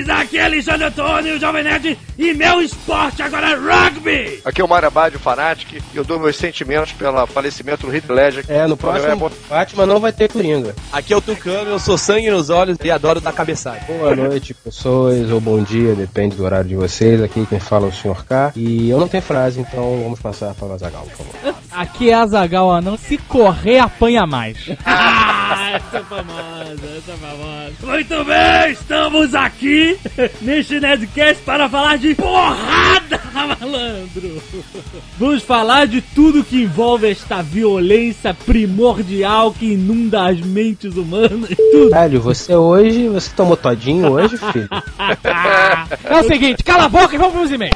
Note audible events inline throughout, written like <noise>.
Nerds! Aqui é Alexandre Antônio, o Jovem Nerd, e meu esporte agora é rugby! Aqui é o Mário Abad, o Fanatic, e eu dou meus sentimentos pelo falecimento do Heath Ledger. É, no próximo Batman não vai ter Coringa. Aqui é o Tucano, eu sou sangue nos olhos e adoro dar cabeçada. Boa noite, pessoas, ou bom dia, depende do horário de vocês. Aqui quem fala é o Sr. K. E eu não tenho frase, então vamos passar para o Azagal, por favor. Aqui é Azagal Anão, se correr apanha mais. Ah, essa é famosa, essa é famosa. Muito bem, estamos aqui <laughs> neste Nerdcast para falar de porrada, <laughs> malandro. Vamos falar de tudo que envolve esta violência primordial que inunda as mentes humanas. Tudo. Velho, você hoje, você tomou todinho hoje, <laughs> filho? É o seguinte, cala a boca e vamos pros e-mails.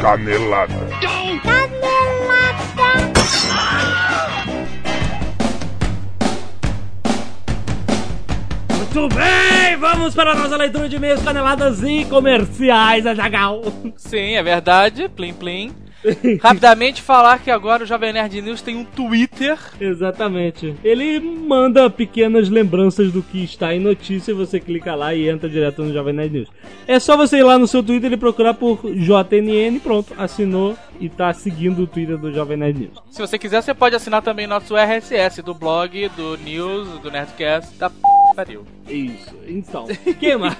Canelada. Muito bem, vamos para a nossa leitura de e-mails, caneladas e comerciais, Azagal. Sim, é verdade, plim plim. <laughs> Rapidamente falar que agora o Jovem Nerd News tem um Twitter. Exatamente. Ele manda pequenas lembranças do que está em notícia e você clica lá e entra direto no Jovem Nerd News. É só você ir lá no seu Twitter e procurar por JNN pronto, assinou e tá seguindo o Twitter do Jovem Nerd News. Se você quiser, você pode assinar também nosso RSS do blog, do News, do Nerdcast, da p... pariu. Isso, então. <laughs> que mais?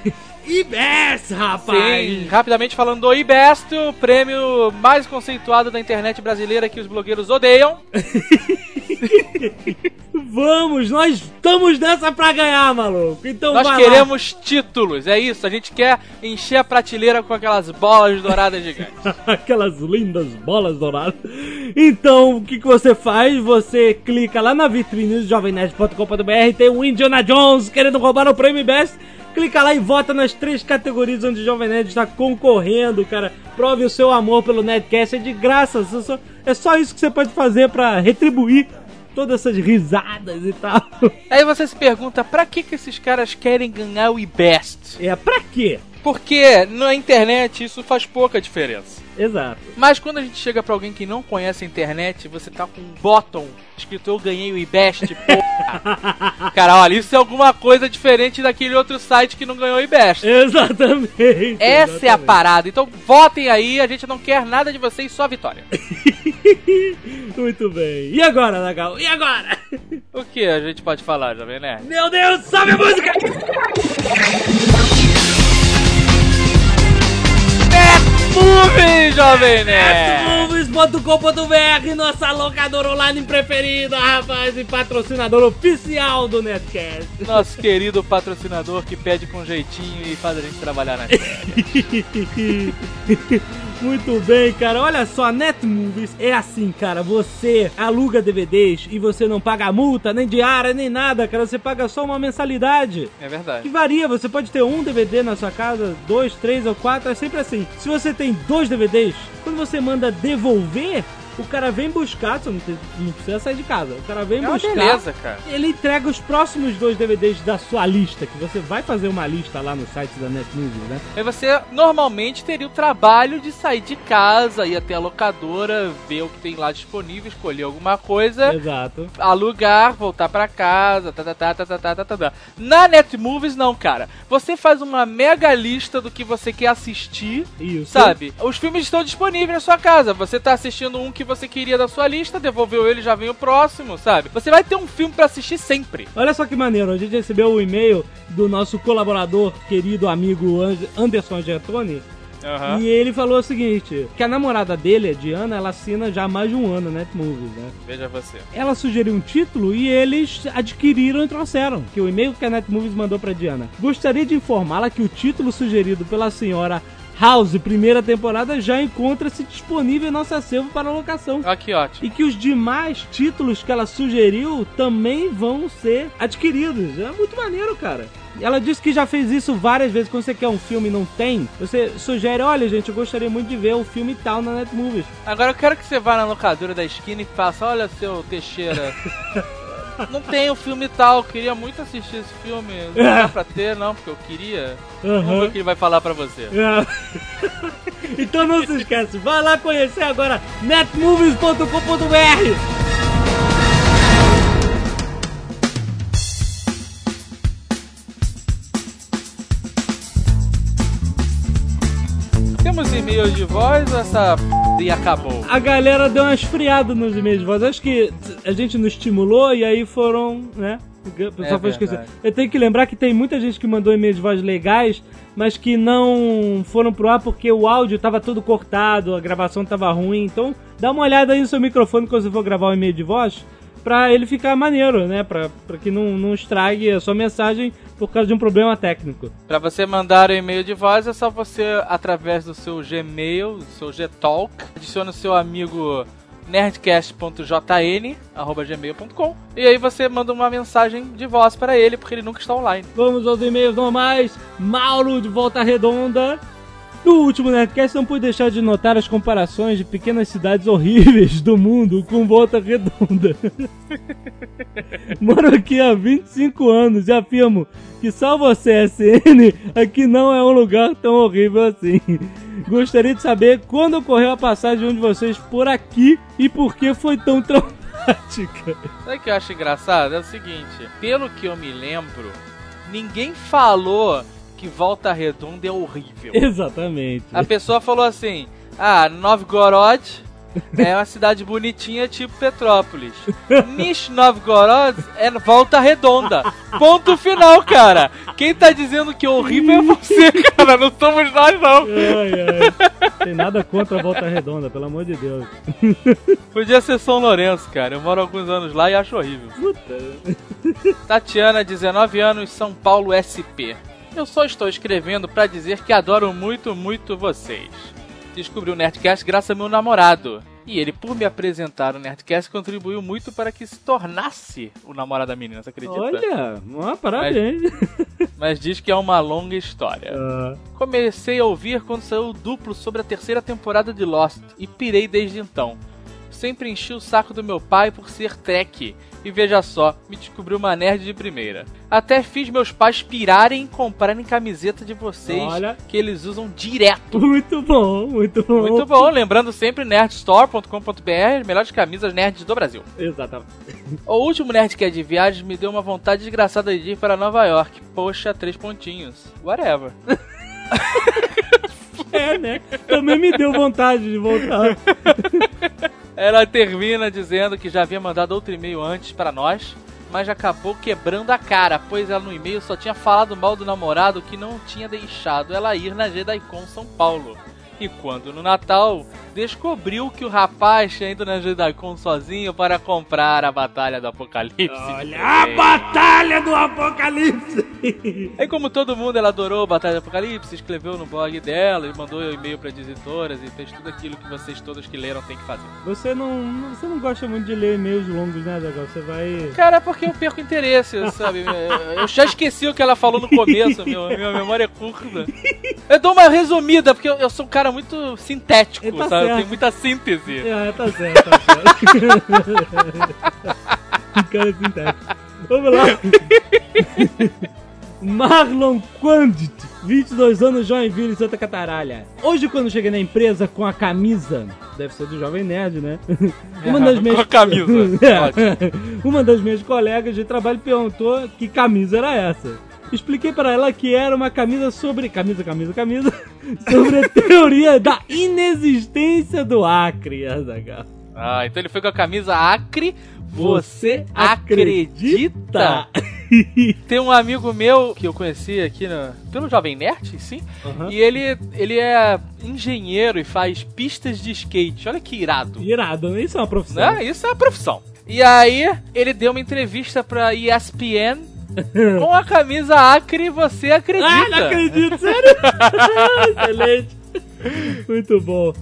IBS, rapaz! Sim, rapidamente falando do IBEST, o prêmio mais conceituado da internet brasileira que os blogueiros odeiam. <laughs> Vamos, nós estamos nessa pra ganhar, maluco. Então Nós queremos títulos, é isso. A gente quer encher a prateleira com aquelas bolas douradas gigantes. lá. <laughs> Aquelas lindas bolas douradas. Então, o que, que você faz? Você clica lá na vitrine do jovemnerd.com.br tem o Indiana Jones querendo roubar o prêmio Best. Clica lá e vota nas três categorias onde o Jovem Nerd está concorrendo, cara. Prove o seu amor pelo Nerdcast, é de graça. É só, é só isso que você pode fazer pra retribuir todas essas risadas e tal. Aí você se pergunta, pra que, que esses caras querem ganhar o IBEST? É, pra quê? Porque na internet isso faz pouca diferença. Exato. Mas quando a gente chega pra alguém que não conhece a internet, você tá com um bottom escrito eu ganhei o IBEST, <laughs> porra. Cara, olha, isso é alguma coisa diferente daquele outro site que não ganhou o IBEST. Exatamente. Essa é a exatamente. parada. Então votem aí, a gente não quer nada de vocês, só vitória. <laughs> Muito bem. E agora, Nagal? E agora? O que a gente pode falar, Jovem Nerd? Meu Deus, sobe a música! <laughs> Movie, Jovem Nerd! Movies.com.br, nossa locadora online preferida, rapaz, e patrocinador oficial do Netcast. Nosso querido patrocinador que pede com jeitinho e faz a gente trabalhar na. <laughs> Muito bem, cara. Olha só, Netmovies é assim, cara. Você aluga DVDs e você não paga multa, nem diária, nem nada, cara. Você paga só uma mensalidade. É Que verdade. varia, você pode ter um DVD na sua casa, dois, três ou quatro, é sempre assim. Se você tem dois DVDs, quando você manda devolver, o cara vem buscar, você não, não precisa sair de casa, o cara vem É buscar. beleza, cara. Ele entrega os próximos dois DVDs da sua lista, que você vai fazer uma lista lá no site da Netmovies, né? Aí você normalmente teria o trabalho de sair de casa, ir até a locadora, ver o que tem lá disponível, escolher alguma coisa, Exato. alugar, voltar pra casa, tá, tá, tá, tá, tá, tá, tá, tá, tá. Na Netmovies não, cara. Você faz uma mega lista do que você quer assistir, Isso. sabe? Os filmes estão disponíveis na sua casa. Você tá assistindo um que você queria da sua lista, devolveu ele, já vem o próximo, sabe? Você vai ter um filme pra assistir sempre. Olha só que maneiro, a gente recebeu o e-mail do nosso colaborador, querido amigo And- Anderson Giantoni, Aham. e ele falou o seguinte, que a namorada dele, a Diana, ela assina já há mais de um ano Netmovies, né? Veja você. Ela sugeriu um título e eles adquiriram e trouxeram, que o e-mail que a Netmovies mandou pra Diana. Gostaria de informá-la que o título sugerido pela senhora House, primeira temporada, já encontra-se disponível em nosso acervo para locação. Ó, que ótimo. E que os demais títulos que ela sugeriu também vão ser adquiridos. É muito maneiro, cara. Ela disse que já fez isso várias vezes. Quando você quer um filme e não tem, você sugere: olha, gente, eu gostaria muito de ver o filme tal na Netmovies. Agora eu quero que você vá na locadora da esquina e faça, olha seu Teixeira. <laughs> não tem o filme tal, queria muito assistir esse filme. Não dá pra ter, não, porque eu queria. Vamos ver o que ele vai falar pra você. É. <laughs> então não se esquece, vai lá conhecer agora netmovies.com.br. e-mails de voz ou essa p... acabou? A galera deu uma esfriada nos e-mails de voz. Acho que a gente não estimulou e aí foram, né? O pessoal É foi esquecer. Eu tenho que lembrar que tem muita gente que mandou e-mails de voz legais, mas que não foram pro ar porque o áudio tava todo cortado, a gravação tava ruim. Então, dá uma olhada aí no seu microfone quando você for gravar um e-mail de voz, pra ele ficar maneiro, né? Pra, pra que não, não estrague a sua mensagem por causa de um problema técnico. Pra você mandar o e-mail de voz é só você, através do seu Gmail, do seu Gtalk, adiciona o seu amigo nerdcast.jn, arroba gmail.com, e aí você manda uma mensagem de voz para ele, porque ele nunca está online. Vamos aos e-mails normais. Mauro de Volta Redonda. No último Nerdcast não pude deixar de notar as comparações de pequenas cidades horríveis do mundo com Volta Redonda. <laughs> Moro aqui há 25 anos e afirmo que salvo a CSN, aqui não é um lugar tão horrível assim. Gostaria de saber quando ocorreu a passagem de um de vocês por aqui e por que foi tão traumática. Sabe o que eu acho engraçado? É o seguinte, pelo que eu me lembro, ninguém falou que Volta Redonda é horrível. Exatamente. A pessoa falou assim: Ah, Novgorod <laughs> é uma cidade bonitinha tipo Petrópolis. Nizhnovgorod é Volta Redonda. Ponto final, cara. Quem tá dizendo que é horrível é você, <laughs> cara. Não somos nós, não. Ai, ai. Tem nada contra a Volta Redonda, pelo amor de Deus. <laughs> Podia ser São Lourenço, cara. Eu moro alguns anos lá e acho horrível. Tatiana, 19 anos, São Paulo SP. Eu só estou escrevendo pra dizer que adoro muito, muito vocês. Descobri o Nerdcast graças ao meu namorado. E ele, por me apresentar o Nerdcast, contribuiu muito para que se tornasse o namorado da menina, você acredita? Olha, uma parabéns. <laughs> Mas diz que é uma longa história. Ah, Comecei a ouvir quando saiu o duplo sobre a terceira temporada de Lost e pirei desde então. Sempre enchi o saco do meu pai por ser Trek. E veja só, me descobriu uma nerd de primeira. Até fiz meus pais pirarem em comprarem camiseta de vocês Olha. que eles usam direto. muito bom, muito bom. Muito bom, lembrando sempre nerdstore.com.br, melhores camisas nerds do Brasil. Exatamente. O último Nerdcast de viagens me deu uma vontade desgraçada de ir para Nova York. Poxa, três pontinhos. Whatever. <laughs> É, né? Também me deu vontade de voltar. <laughs> Ela termina dizendo que já havia mandado outro e-mail antes para nós, mas acabou quebrando a cara, pois ela no e-mail só tinha falado mal do namorado que não tinha deixado ela ir na JediCon São Paulo. E quando no Natal descobriu que o rapaz tinha ido na JediCon sozinho para comprar a Batalha do Apocalipse. Olha a batalha do apocalipse. Aí, como todo mundo, ela adorou Batalha do Apocalipse, escreveu no blog dela, e mandou e-mail para editoras e fez tudo aquilo que vocês todos que leram têm que fazer. Você não, você não gosta muito de ler e-mails longos, né, Zagal? Você vai... Cara, é porque eu perco interesse, sabe? Eu já esqueci o que ela falou no começo, meu, minha memória é curta. Eu dou uma resumida, porque eu, eu sou um cara muito sintético, É, tá sabe? Certo. tenho muita síntese. É, tá certo, tá certo. <laughs> Cara sintético. Vamos lá. <laughs> Marlon Quandit, 22 anos, Joinville, Santa Cataralha. Hoje, quando cheguei na empresa com a camisa, deve ser do Jovem Nerd, né? Uma das com minhas... a camisa. <laughs> É. Uma das minhas colegas de trabalho perguntou que camisa era essa. Expliquei para ela que era uma camisa sobre. Camisa, camisa, camisa. <laughs> Sobre a teoria da inexistência do Acre, Azaghal. Ah, então ele foi com a camisa Acre. Você acredita? Tem um amigo meu que eu conheci aqui no, pelo Jovem Nerd, sim. Aham. E ele, ele é engenheiro e faz pistas de skate. Olha que irado. Irado, né? Isso é uma profissão. Né? Isso é a profissão. E aí, ele deu uma entrevista pra ESPN <laughs> com a camisa Acre, você acredita? Ah, não acredito, sério? <laughs> Excelente. Muito bom.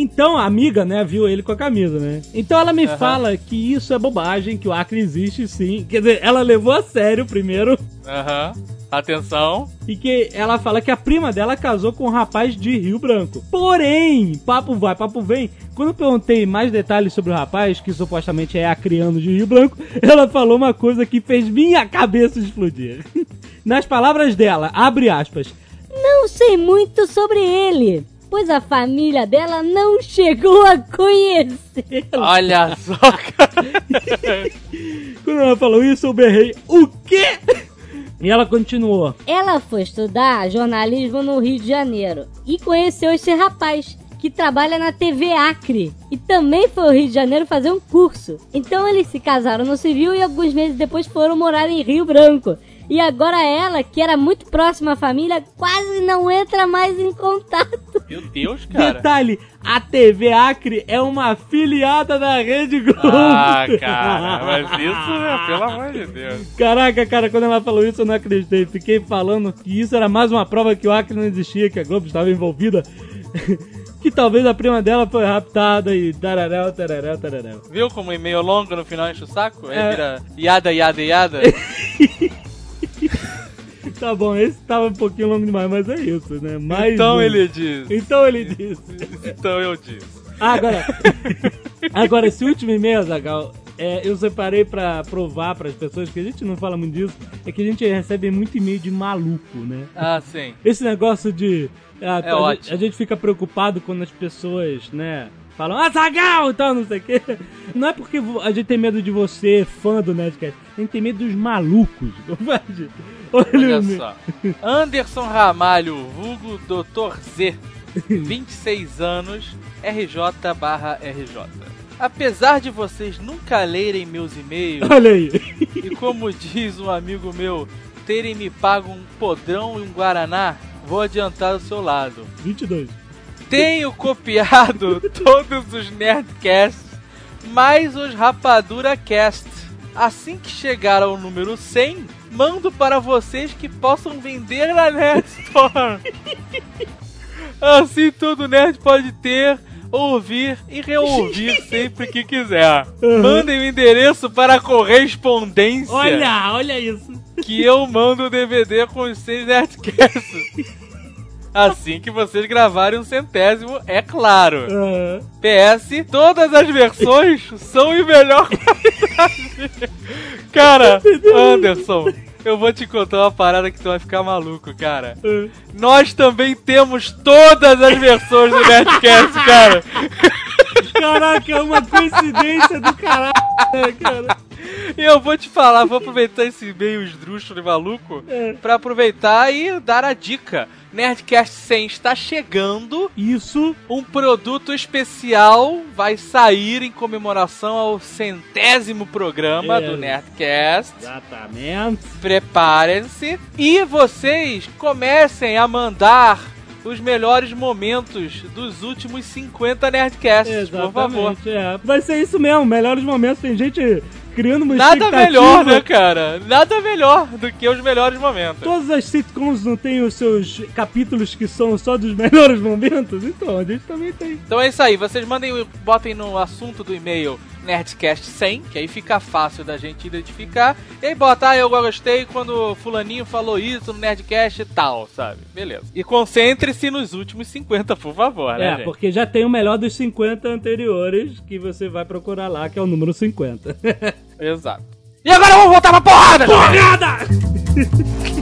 Então a amiga, né, viu ele com a camisa, né? Então ela me Aham. fala que isso é bobagem, que o Acre existe sim. Quer dizer, ela levou a sério primeiro. Aham. Atenção. E que ela fala que a prima dela casou com um rapaz de Rio Branco. Porém, papo vai, papo vem, Quando eu perguntei mais detalhes sobre o rapaz, que supostamente é acriano de Rio Branco, <laughs> ela falou uma coisa que fez minha cabeça explodir. <laughs> Nas palavras dela, abre aspas, Não sei muito sobre ele, pois a família dela não chegou a conhecer. Olha só, cara. Quando ela falou isso, eu berrei, o quê? E ela continuou. Ela foi estudar jornalismo no Rio de Janeiro e conheceu esse rapaz que trabalha na TV Acre e também foi ao Rio de Janeiro fazer um curso. Então eles se casaram no civil e alguns meses depois foram morar em Rio Branco. E agora ela, que era muito próxima à família, quase não entra mais em contato. Meu Deus, cara. Detalhe, a TV Acre é uma afiliada da Rede Globo. Ah, cara, mas isso, né, pelo amor de Deus. Caraca, cara, quando ela falou isso eu não acreditei. Fiquei falando que isso era mais uma prova que o Acre não existia, que a Globo estava envolvida. <laughs> que talvez a prima dela foi raptada e tararéu, tararéu, tararéu. Viu como e-mail longo no final enche o saco? Aí É. vira yada, yada, yada. <laughs> Tá bom, esse tava um pouquinho longo demais, mas é isso, né? Mais então um. ele diz. Então ele disse. Então eu disse. Ah, agora. agora, esse último e-mail, Zagal, é, eu separei pra provar pras pessoas que a gente não fala muito disso, é que a gente recebe muito e-mail de maluco, né? Ah, sim. Esse negócio de. ah, É a, ótimo. gente, a gente fica preocupado quando as pessoas, né? Falam, ah, Zagal! E tal, não sei o quê. Não é porque a gente tem medo de você, fã do Nerdcast. A gente tem medo dos malucos. <laughs> Olha, Olha o só. Anderson Ramalho, vulgo Dr. Z, 26 anos, RJ barra RJ. Apesar de vocês nunca lerem meus e-mails, <laughs> Olha aí. e como diz um amigo meu, terem me pago um podrão e um guaraná, vou adiantar do seu lado. 22. Tenho copiado <laughs> todos os Nerdcasts, mais os Rapadura Cast. Assim que chegar ao número 100, mando para vocês que possam vender na Nerd Store. <laughs> Assim todo nerd pode ter, ouvir e reouvir <laughs> sempre que quiser. Mandem o endereço para a correspondência Olha, olha isso. que eu mando o DVD com os seis Nerdcasts. <laughs> Assim que vocês gravarem um centésimo, é claro. Ah, PS, todas as versões são em melhor qualidade. Cara, Anderson, eu vou te contar uma parada que tu vai ficar maluco, cara. Nós também temos todas as versões do Nerdcast, cara. Caraca, é uma coincidência do caralho, né, cara? Eu vou te falar, vou aproveitar esse meio esdrúxulo e maluco É. pra aproveitar e dar a dica. Nerdcast 100 está chegando. Isso. Um produto especial vai sair em comemoração ao centésimo programa do Nerdcast. Exatamente. Preparem-se e vocês comecem a mandar os melhores momentos dos últimos 50 Nerdcasts, por favor. Exatamente. É. Vai ser isso mesmo, melhores momentos. Tem gente criando uma Nada melhor, né, cara? Nada melhor do que os melhores momentos. Todas as sitcoms não têm os seus capítulos que são só dos <laughs> melhores momentos? Então, a gente também tem. Então é isso aí, vocês mandem, botem no assunto do e-mail Nerdcast 100, que aí fica fácil da gente identificar. E aí bota, ah, eu gostei quando fulaninho falou isso no Nerdcast e tal, sabe? Beleza. E concentre-se nos últimos 50, por favor, né, é, gente? porque já tem o melhor dos 50 anteriores que você vai procurar lá, que é o número 50. <laughs> Exato. E agora vamos voltar pra porrada! Porrada! <laughs>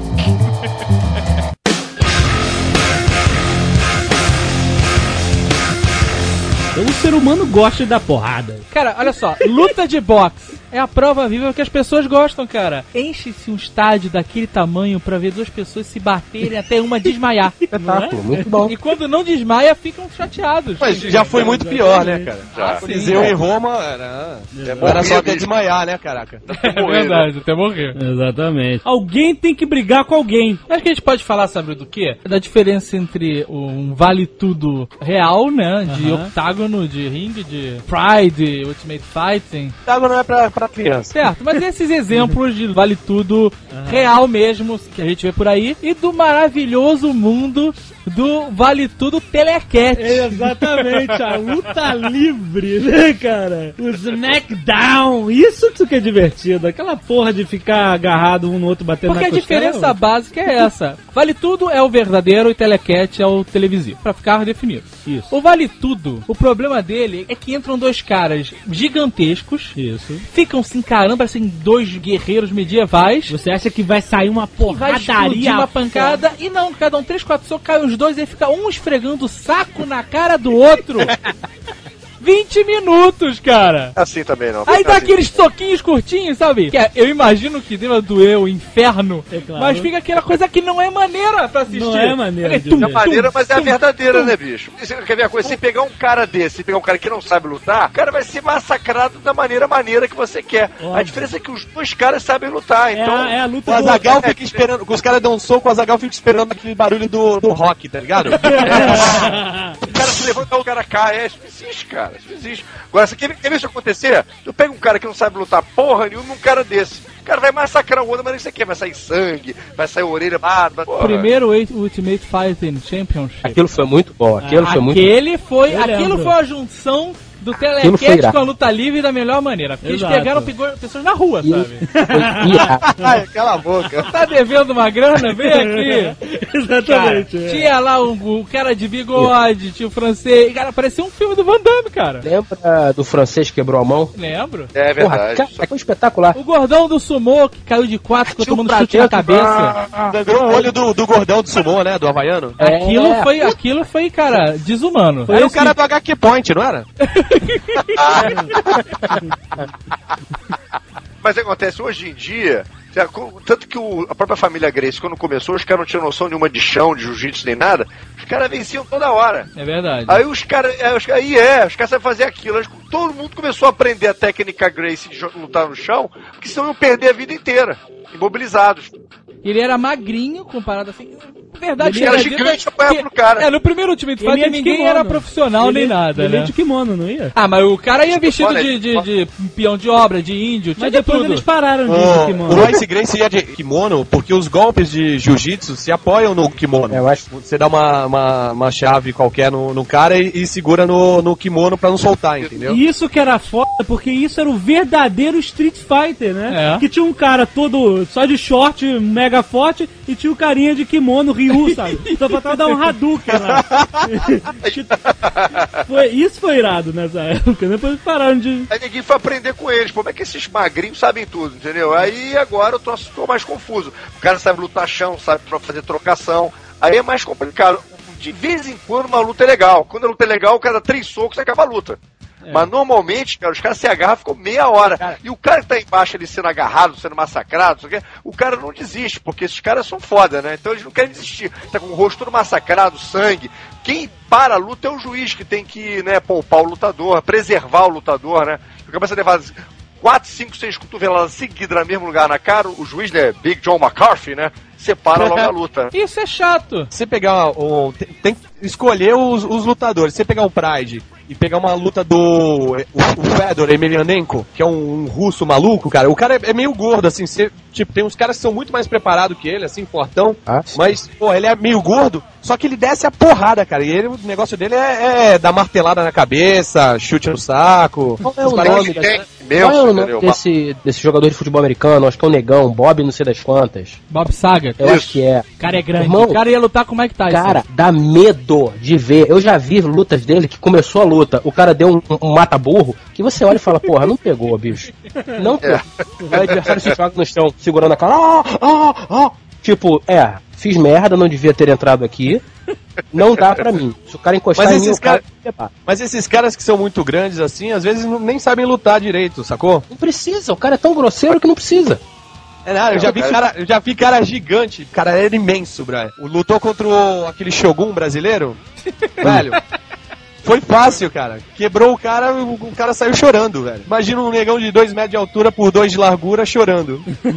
o ser humano gosta da porrada. Cara, olha só, luta de boxe é a prova viva que as pessoas gostam, cara. Enche-se um estádio daquele tamanho pra ver duas pessoas se baterem até uma desmaiar. <laughs> Espetáculo, muito bom. E quando não desmaia, ficam chateados. Mas já foi muito pior, né, cara? Já. O Coliseu em Roma era, era só até desmaiar, né, caraca? <laughs> É verdade, até morrer. Exatamente. Alguém tem que brigar com alguém. Acho que a gente pode falar, sabe do quê? Da diferença entre um vale tudo real, né? De Aham. Octágono, de ringue, de Pride, Ultimate Fighting. Água não é pra, pra criança. Certo, mas <laughs> esses exemplos de vale tudo real mesmo, que a gente vê por aí, e do maravilhoso mundo do Vale Tudo Telecat. Exatamente, a luta livre, né, cara? O Smackdown. Isso que é divertido. Aquela porra de ficar agarrado um no outro batendo Porque na a costela. diferença básica é essa. Vale Tudo é o verdadeiro e Telecat é o televisivo. Pra ficar definido. Isso. O Vale Tudo, o problema dele é que entram dois caras gigantescos, Isso. ficam se encarando, parecem dois guerreiros medievais. Você acha que vai sair uma E vai porradaria? uma pancada e não, cada um três, quatro socos, cai os dois aí fica um esfregando o saco na cara do outro. <laughs> 20 minutos, cara. Assim também não. Aí dá Assim. aqueles soquinhos curtinhos, sabe? Que é- eu imagino que deva doer o inferno. É claro. Mas fica aquela coisa que não é maneira pra assistir. Não é maneira de tum. É maneira, mas é a verdadeira, tum. né, bicho? Você quer ver a coisa? Se pegar um cara desse, se pegar um cara que não sabe lutar, o cara vai ser massacrado da maneira maneira que você quer. Óbvio. A diferença é que os dois caras sabem lutar, É, então. a, é a luta O. Azagal fica esperando, os caras dão um soco, o Azagal fica esperando aquele barulho do, do rock, tá ligado? <laughs> <laughs> O cara se levanta, o cara cai. É, isso existe, cara. Isso não existe. Agora, você quer, quer ver isso acontecer? Tu pega um cara que não sabe lutar porra nenhuma, um cara desse. O cara vai massacrar o outro, mas isso aqui vai sair sangue, vai sair orelha, porra. Primeiro Ult- Ultimate Fighting Championship. Aquilo foi muito bom. Aquilo foi muito Aquele foi, aquilo foi a junção do Aquilo foi irado. com a luta livre da melhor maneira. Porque eles Exato. pegaram pegou pessoas na rua, E- sabe? foi. Ai, cala a boca. <laughs> Tá devendo uma grana? Vem aqui. <laughs> Cara, Exatamente. é. tinha lá um, um cara de bigode, tinha o francês. Cara, parecia um filme do Van Damme, cara. Lembra do francês que quebrou a mão? Lembro. É Porra, verdade. cara, foi espetacular. O gordão do sumô que caiu de quatro, ficou um tomando chute na prato cabeça. Sangrou o olho do, do gordão do sumô, né? Do havaiano. Aquilo É. foi, aquilo foi, cara, desumano. Era o cara do HQ Point, não era? <laughs> <laughs> Mas acontece hoje em dia, tanto que o- a própria família Grace, quando começou, os caras não tinham noção nenhuma de chão, de jiu-jitsu nem nada, os caras venciam toda hora. É verdade. Aí os caras, é, aí é, os caras sabem fazer aquilo. Todo mundo começou a aprender a técnica Grace de lutar no chão, porque senão iam perder a vida inteira, imobilizados. Ele era magrinho comparado assim. Verdade, Ele era gigante é apanhava que- pro cara. É, no primeiro Ultimate Ele Fighter ninguém kimono. era profissional Ele- nem nada, Ele né? ia de kimono, não ia? Ah, mas o cara ia vestido Olha, de, de, de peão de obra, de índio, tinha Mas de depois tudo. eles pararam de kimono. o Royce Grace ia de kimono porque os golpes de jiu-jitsu se apoiam no kimono. É, eu acho- Você dá uma, uma, uma chave qualquer no, no cara e, e segura no, no kimono pra não soltar, entendeu? E Isso que era foda, porque isso era o verdadeiro Street Fighter, né? É. Que tinha um cara todo só de short, mega forte, e tinha o carinha de kimono, Ryu, sabe? Só faltava dar um Hadouken lá. <laughs> foi, isso foi irado nessa época, né? depois pararam de... Aí ninguém foi aprender com eles. Como é que esses magrinhos sabem tudo, entendeu? Aí agora eu tô, tô mais confuso. O cara sabe lutar chão, sabe pra fazer trocação. Aí é mais complicado. De vez em quando uma luta é legal. Quando a luta é legal, o cara dá três socos e acaba a luta. Mas normalmente, cara, os caras se agarram ficam meia hora. E o cara que tá embaixo ali sendo agarrado, sendo massacrado, não sei o quê, o cara não desiste, porque esses caras são foda, né? Então eles não querem desistir. Tá com o rosto todo massacrado, sangue. Quem para a luta é o juiz que tem que, né, poupar o lutador, preservar o lutador, né? Porque começa a levar quatro, cinco, seis cotoveladas seguidas no mesmo lugar na cara, o juiz, né, Big John McCarthy, né? Separa logo a luta. <laughs> Isso é chato. Você pegar o. Tem, tem que escolher os, os lutadores. Você pegar o Pride e pegar uma luta do. O, o Fedor Emelianenko, que é um, um russo maluco, cara. O cara é, é meio gordo, assim. Você, tipo, tem uns caras que são muito mais preparados que ele, assim, fortão. Ah. Mas, pô, ele é meio gordo, só que ele desce a porrada, cara. E ele, o negócio dele é, é dar martelada na cabeça, chute no saco. Qual é o Os caras- nome Tem dessa- imenso, Qual é o nome desse, desse jogador de futebol americano? Acho que é o Negão, Bob não sei das quantas. Bob Saga. Eu Isso. acho que é. O cara é grande. Irmão, o cara ia lutar com o Mike Tyson. Cara, dá medo de ver. Eu já vi lutas dele que começou a luta, o cara deu um, um mata-burro, que você olha e fala, porra, não pegou, bicho. Não pegou. O adversário se joga no chão, segurando a cara. Ah, ah, ah. Tipo, é, fiz merda, não devia ter entrado aqui. Não dá pra mim. Se o cara encostar Mas em mim, o cara... Mas esses caras que são muito grandes assim, às vezes nem sabem lutar direito, sacou? Não precisa, o cara é tão grosseiro que não precisa. É nada, eu já vi cara, eu já vi cara gigante, cara era imenso, Brian. Lutou contra o, aquele Shogun brasileiro, <laughs> velho. Foi fácil, cara. Quebrou o cara, o, o cara saiu chorando, velho. Imagina um negão de 2 metros de altura por 2 de largura chorando. <laughs>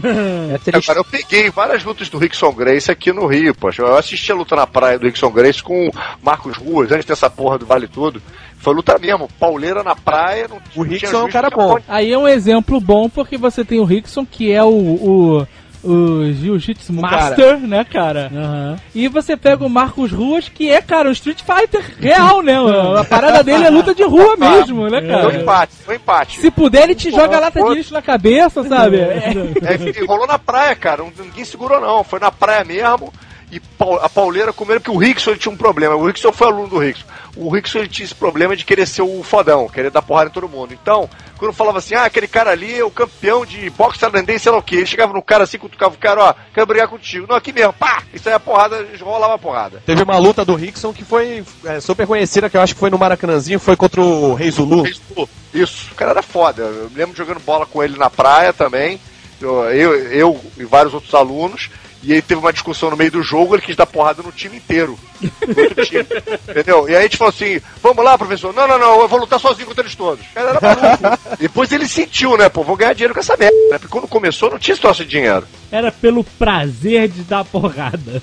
É triste. Agora, eu peguei várias lutas do Rickson Grace aqui no Rio, poxa. Eu assisti a luta na praia do Rickson Grace com o Marcos Ruas, antes dessa porra do Vale Tudo. Foi luta mesmo, pauleira na praia. Não, O Rickson é um cara bom. Aí é um exemplo bom porque você tem o Rickson, que é o, o o Jiu-Jitsu O cara. Master, né, cara? Aham. E você pega o Marcos Ruas, que é, cara, um Street Fighter real, né? <laughs> A parada dele é luta de rua mesmo, né, cara? empate, foi empate. Se puder, ele te Porra, joga a lata de lixo na cabeça, sabe? É. É, rolou na praia, cara. não- Ninguém segurou, não. Foi na praia mesmo. E a pauleira comeu porque o Rickson tinha um problema. O Rickson foi aluno do Rickson. O Rickson ele tinha esse problema de querer ser o fodão, querer dar porrada em todo mundo. Então, quando falava assim, ah, aquele cara ali é o campeão de boxe tailandês, sei lá o quê. Ele chegava no cara assim, cutucava o cara, ó, quero brigar contigo. Não, aqui mesmo, pá! Isso aí a porrada, rolava a porrada. Teve uma luta do Rickson que foi é, super conhecida, que eu acho que foi no Maracanãzinho, foi contra o Rei Zulu. Isso, Isso, o cara era foda. Eu me lembro jogando bola com ele na praia também. Eu, eu, eu e vários outros alunos. E aí teve uma discussão no meio do jogo, ele quis dar porrada no time inteiro. No outro time. Entendeu? E aí a gente falou assim: vamos lá, professor. Não, não, não, eu vou lutar sozinho contra eles todos. O cara era maluco. <laughs> Depois ele sentiu, né? Pô, vou ganhar dinheiro com essa merda. Né? Porque quando começou não tinha situação de dinheiro. Era pelo prazer de dar porrada.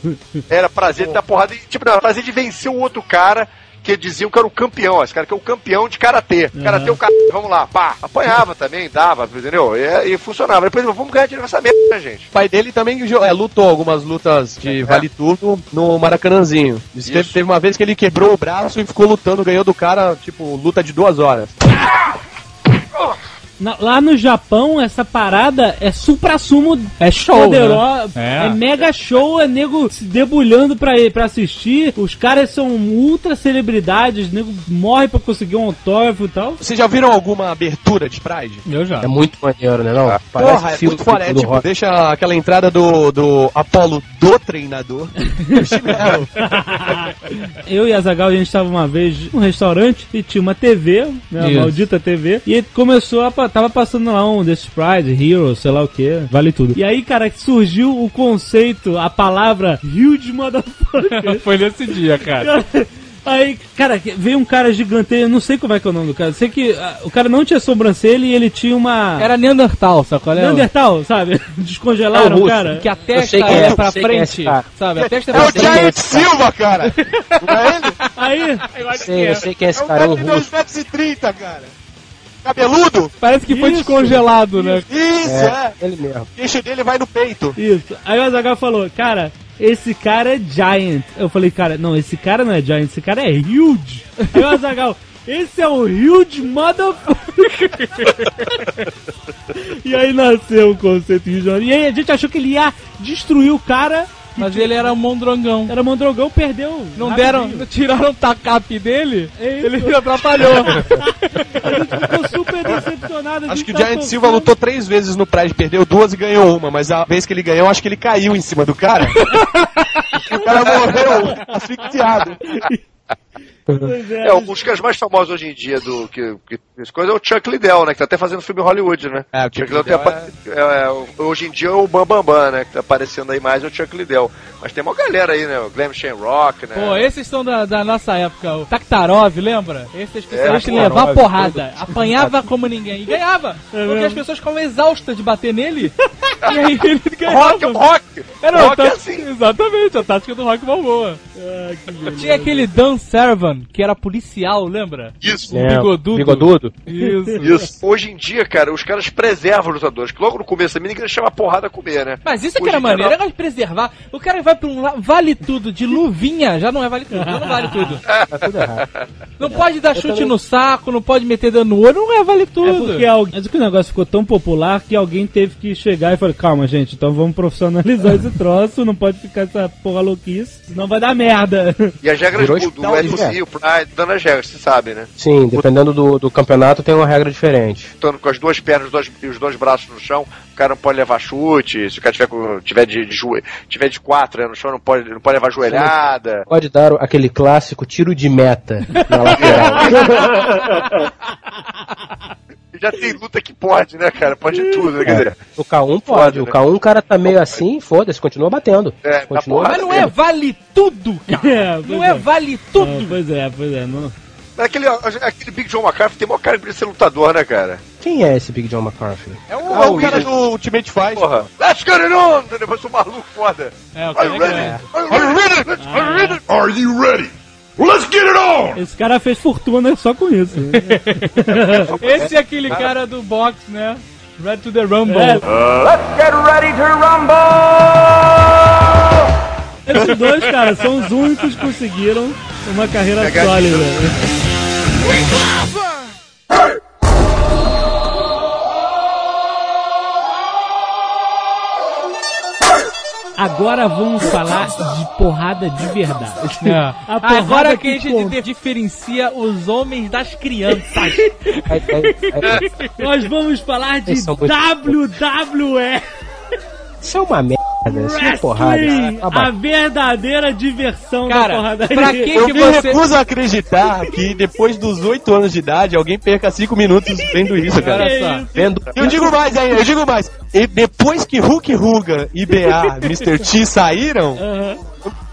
Era prazer de dar porrada e, tipo, não, era prazer de vencer o outro cara que diziam que era o campeão. Esse cara que é o campeão de karatê. Karatê é o cara, vamos lá, pá. Apanhava também, dava, entendeu? E, e funcionava. Depois, vamos ganhar dinheiro com essa merda, né, gente? O pai dele também é, lutou algumas lutas de vale tudo no Maracanãzinho. Teve, teve uma vez que ele quebrou o braço e ficou lutando, ganhou do cara, tipo, luta de duas horas. Na- lá no Japão, essa parada é supra-sumo É show, né? É. É. mega show, é nego se debulhando pra, pra assistir. Os caras são ultra celebridades, nego morre pra conseguir um autógrafo e tal. Vocês já viram alguma abertura de Pride? Eu já. É muito maneiro, né? Não? Porra, é filme muito foda. É, tipo, rock. deixa aquela entrada do, do Apolo do treinador. <laughs> Eu e a Zagal, a gente tava uma vez num restaurante e tinha uma TV, né, a maldita TV, e começou a. Tava passando lá um desses Pride, Hero, sei lá o que, vale tudo. E aí, cara, surgiu o conceito, a palavra huge motherfucker. <laughs> Foi nesse dia, cara. <laughs> Aí, cara, veio um cara gigante, eu não sei como é que é o nome do cara. Sei que ah, o cara não tinha sobrancelha e ele tinha uma. Era Neandertal, sabe qual é? Neandertal, sabe? <laughs> Descongelaram É o o russo. cara. Que a Eu testa quem é, é, pra eu é esse frente, cara. sabe? A testa é É pra o frente. Giant Silva, cara! Não é ele? Aí, Sei, eu sei quem é esse É um cara, é um cara de russo. 2,30 metros, e trinta, cara. Cabeludo? Parece que foi Isso. descongelado, né? Isso, é. É, ele mesmo. O queixo dele vai no peito. Isso. Aí o Azaghal falou, cara, esse cara é giant. Eu falei, cara, não, esse cara não é giant, esse cara é huge. Aí o Azaghal, esse é o huge motherfucker. <laughs> e aí nasceu o conceito de huge. E aí a gente achou que ele ia destruir o cara. Mas ele era um mondrongão. Era Mondrogão, perdeu. Não rapidinho. deram, não tiraram o tacape dele, É ele <laughs> atrapalhou. A gente ficou super decepcionado. Acho que o tá Giant Silva lutou três vezes no Pride, perdeu duas e ganhou uma, mas a vez que ele ganhou, acho que ele caiu em cima do cara. <laughs> O cara morreu asfixiado. É, um dos caras mais famosos hoje em dia do que, que essa coisa é o Chuck Liddell, né? Que tá até fazendo filme em Hollywood, né? É, o Chuck Chuck Liddell tem Liddell apa- é, é, hoje em dia é o Bam Bam Bam, né? Que tá aparecendo aí mais é o Chuck Liddell. Mas tem uma galera aí, né? O Glam Shamrock, né? Pô, esses são da, da nossa época. O Taktarov, lembra? Esse é especialista É, em levar porrada. Apanhava como ninguém. E ganhava. Porque as pessoas ficavam exaustas de bater nele. E aí ele <laughs> Rock, ganhava. rock! Era rock a é assim. Exatamente, a tática do Rock Balboa. Tinha aquele Dan Servan, que era policial, lembra? Isso. É, bigodudo. Bigodudo? Isso. <laughs> Isso. Hoje em dia, cara, os caras preservam os lutadores. Que logo no começo da ninguém chama porrada a comer, né? Mas isso é que era maneiro, de preservar. O cara vai pra um vale tudo de luvinha, já não é vale tudo, já não vale tudo. <laughs> Tá tudo errado. Não pode dar chute no saco, não pode meter dano no olho, não é vale É tudo. porque alguém, mas é que o negócio ficou tão popular que alguém teve que chegar e falar, calma gente, então vamos profissionalizar esse troço, não pode ficar essa porra louquice, senão vai dar merda. E as regras Virou do, do hospital, UFC, o Pride, dando as regras, você sabe, né? Sim, dependendo do, do campeonato tem uma regra diferente. Lutando com as duas pernas dois, e os dois braços no chão, o cara não pode levar chute, se o cara tiver, com, tiver, de, de, tiver de quatro né, no chão, não pode, não pode levar joelhada. Pode dar aquele clássico tiro de meta na lateral. <laughs> Já tem luta que pode, né, cara? Pode tudo, né? Quer dizer, O K1 pode, Foda, o né? K1 o cara tá meio assim, foda-se, continua batendo. É, continua tá Mas não é vale tudo, cara. <laughs> É, Não é vale Ah, tudo. pois é, pois é. Não... Mas aquele, aquele Big John McCarthy tem maior cara de ser lutador, né, cara? Quem é esse Big John McCarthy? É o, é o cara do Ultimate Fight. Porra, let's get it on! Depois um maluco foda. É, o Are cara you é ready? Are you ready? Let's- Are you ready? Are you ready? Let's get it on! Esse cara fez fortuna só com isso. <laughs> Esse é aquele cara do box, né? Red to the Rumble. É. Esses dois, cara, são os únicos que conseguiram uma carreira Pegar de Agora vamos falar de porrada de verdade. É. A porrada Agora que a gente diferencia os homens das crianças. <laughs> Nós vamos falar de WWE Isso é uma merda, isso é porrada. Wrestling, Tá a verdadeira diversão da Cara, porradaria. pra que Eu que me você... recuso a acreditar que depois dos 8 anos de idade alguém perca 5 minutos vendo isso, cara. Olha só. Vendo Eu digo mais ainda, eu digo mais. E depois que Hulk Hogan e BA, Mr. T saíram.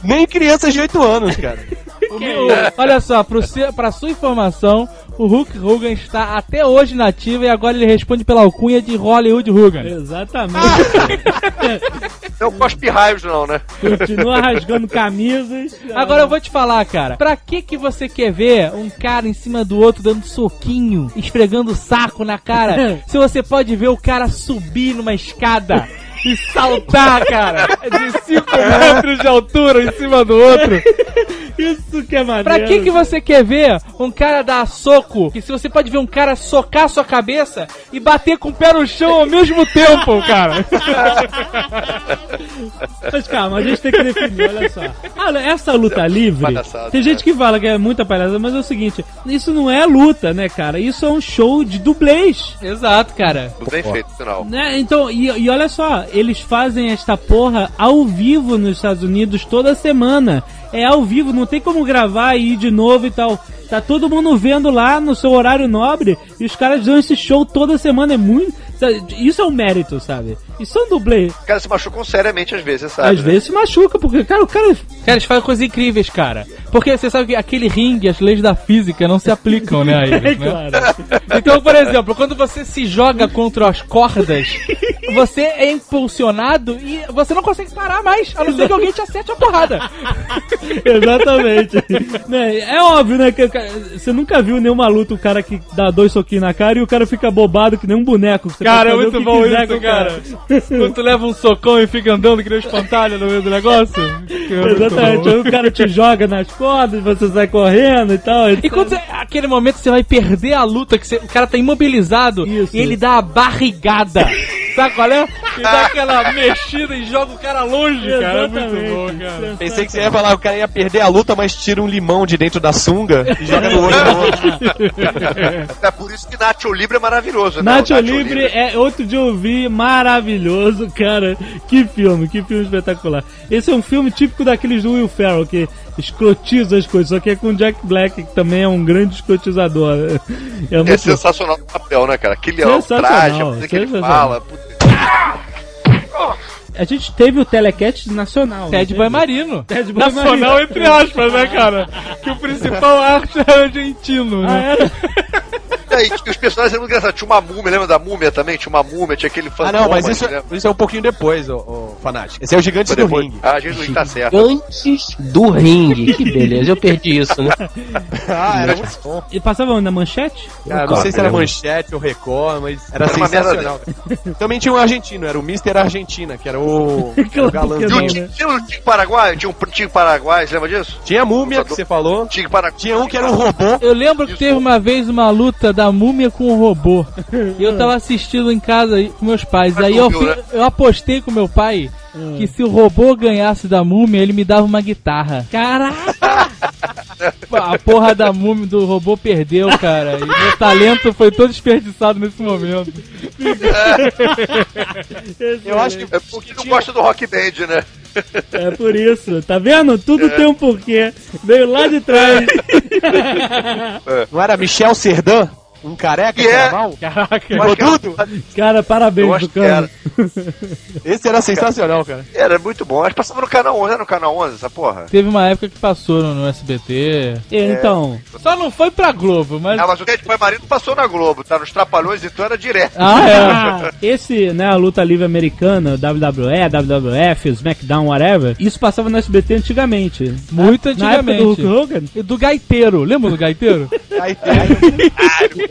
Nem crianças de 8 anos, cara. <laughs> Meu- olha só, pro seu, pra sua informação, o Hulk Hogan está até hoje nativo e agora ele responde pela alcunha de Hollywood Hogan. Exatamente. <laughs> Não cospe raios, não, né? Continua rasgando camisas. Agora eu vou te falar, cara. Pra que que você quer ver um cara em cima do outro dando soquinho, esfregando o saco na cara, <laughs> se você pode ver o cara subir numa escada e saltar, cara, de 5 metros de altura em cima do outro? Isso que é maneiro. Pra que que você quer ver um cara dar soco? Que se você pode ver um cara socar sua cabeça e bater com o pé no chão ao mesmo tempo, cara. Mas calma, a gente tem que definir, olha só. Olha, essa luta livre, Palhaçada, tem gente que fala que é muita palhaçada, mas é o seguinte, isso não é luta, né, cara? Isso é um show de dublês. Exato, cara. Bem feito, final. Né? Então, e, e olha só, eles fazem esta porra ao vivo nos Estados Unidos toda semana. É ao vivo, não tem como gravar e ir de novo e tal. Tá todo mundo vendo lá no seu horário nobre e os caras dão esse show toda semana. É muito. Isso é um mérito, sabe? Isso é um dublê. O cara se machucam seriamente às vezes, sabe? Às vezes se machuca, porque, cara, o cara. Cara, eles fazem coisas incríveis, cara. Porque você sabe que aquele ringue, as leis da física não se aplicam, né, a <laughs> É eles, né? claro. Então, por exemplo, quando você se joga contra as cordas, você é impulsionado e você não consegue parar mais, a não ser que alguém te acerte a porrada. <laughs> Exatamente. Né, É óbvio, né? Que você nunca viu nenhuma luta o cara que dá dois soquinhos na cara e o cara fica bobado que nem um boneco. Você Cara, é muito bom isso, o cara. Quando tu leva um socão e fica andando que nem um espantalho no meio do negócio. Exatamente. Aí o cara te joga nas cordas, você sai correndo e tal. E quando você, aquele momento você vai perder a luta, que você- o cara tá imobilizado Isso. e ele dá a barrigada. <laughs> Sabe qual é? E dá aquela mexida e joga o cara longe, cara. É muito bom, cara. Pensei que você ia falar que o cara ia perder a luta, mas tira um limão de dentro da sunga e joga no olho do outro. <laughs> É por isso que Nacho Libre é maravilhoso, né? Nacho O Libre é outro eu vi maravilhoso, cara. Que filme, que filme espetacular. Esse é um filme típico daqueles do Will Ferrell que escrotiza as coisas, só que é com Jack Black, que também é um grande escrotizador. <laughs> É É sensacional o papel, né, cara? Aquele é o Sensacional, traje, que ele fala. puta. A gente teve o Telecat nacional. Ted né? Boy Marino. Ted Boy Nacional, entre aspas, né, cara? Que o principal arte é argentino, Ah, né? era? <laughs> Aí, os personagens eram muito engraçados. Tinha uma múmia, lembra da múmia também? Tinha uma múmia, tinha aquele Ah, fantoma. não, mas isso, né? isso é um pouquinho depois, ô Fanático. Esse é o Gigante Foi do depois. Ringue. Ah, a gente não tá certo. Antes do ringue. Que beleza, eu perdi isso, né? <laughs> Ah, era muito bom. E passava na manchete? Cara, não sei se era Manchete ou Record, mas era, Era sensacional. Também tinha um argentino, era o Mr. Argentina, que era o, <laughs> era Claro o galãzinho. que E o não, né? O Tigre Paraguai? Tinha um Tigre Paraguai, você lembra disso? Tinha a múmia que você falou. Tigre Paraguai. Tinha um que era um robô. Eu lembro que teve uma vez uma luta da múmia com o robô. E <laughs> eu tava assistindo em casa aí com meus pais. Aí eu, né? eu apostei com meu pai que se o robô ganhasse da múmia, ele me dava uma guitarra. Caraca! <laughs> A porra da múmia do robô perdeu, cara. E meu talento foi todo desperdiçado nesse momento. <laughs> Eu acho que É porque não gosta do rock band, né? É por isso, tá vendo? Tudo tem um porquê. Veio lá de trás. não era Michel Serdan? Um careca Que que é? mal? Caraca. Rodudo? Cara, Eu parabéns acho do que cara. Esse era sensacional, cara. Era muito bom. Acho que passava no canal 11, era no canal 11 essa porra. Teve uma época que passou no, no SBT. Então, Só não foi pra Globo, mas. Ah, mas o Ted Pai Marido passou na Globo, tá? Nos Trapalhões, então era direto. Ah, é. <laughs> Esse, né, a luta livre americana, WWE, WWF, SmackDown, whatever, isso passava no SBT antigamente. Muito Na época do Hulk antigamente. Hogan? E do gaiteiro. Lembra do gaiteiro? <laughs>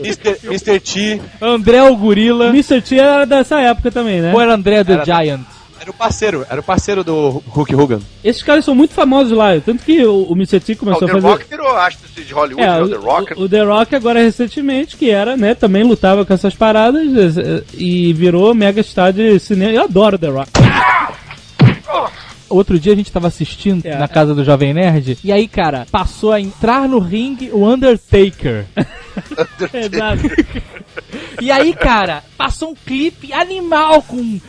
Tem Mr. Mr. T André o Gorila. Mr. T era dessa época também, né? Ou era André the Era- Giant? era o parceiro, era o parceiro do Hulk Hogan. Esses caras são muito famosos lá. Tanto que o, o Mr. T Ah, o começou The a fazer. Rock virou astro de Hollywood, É, né? o, o The Rock. o- o The Rock agora recentemente, que era, né, também lutava com essas paradas e virou mega star de cinema. Eu adoro o The Rock. Outro dia a gente tava assistindo É. na casa do Jovem Nerd, e aí, cara, passou a entrar no ringue o Undertaker. <laughs> Exato. E aí, cara, passou um clipe animal com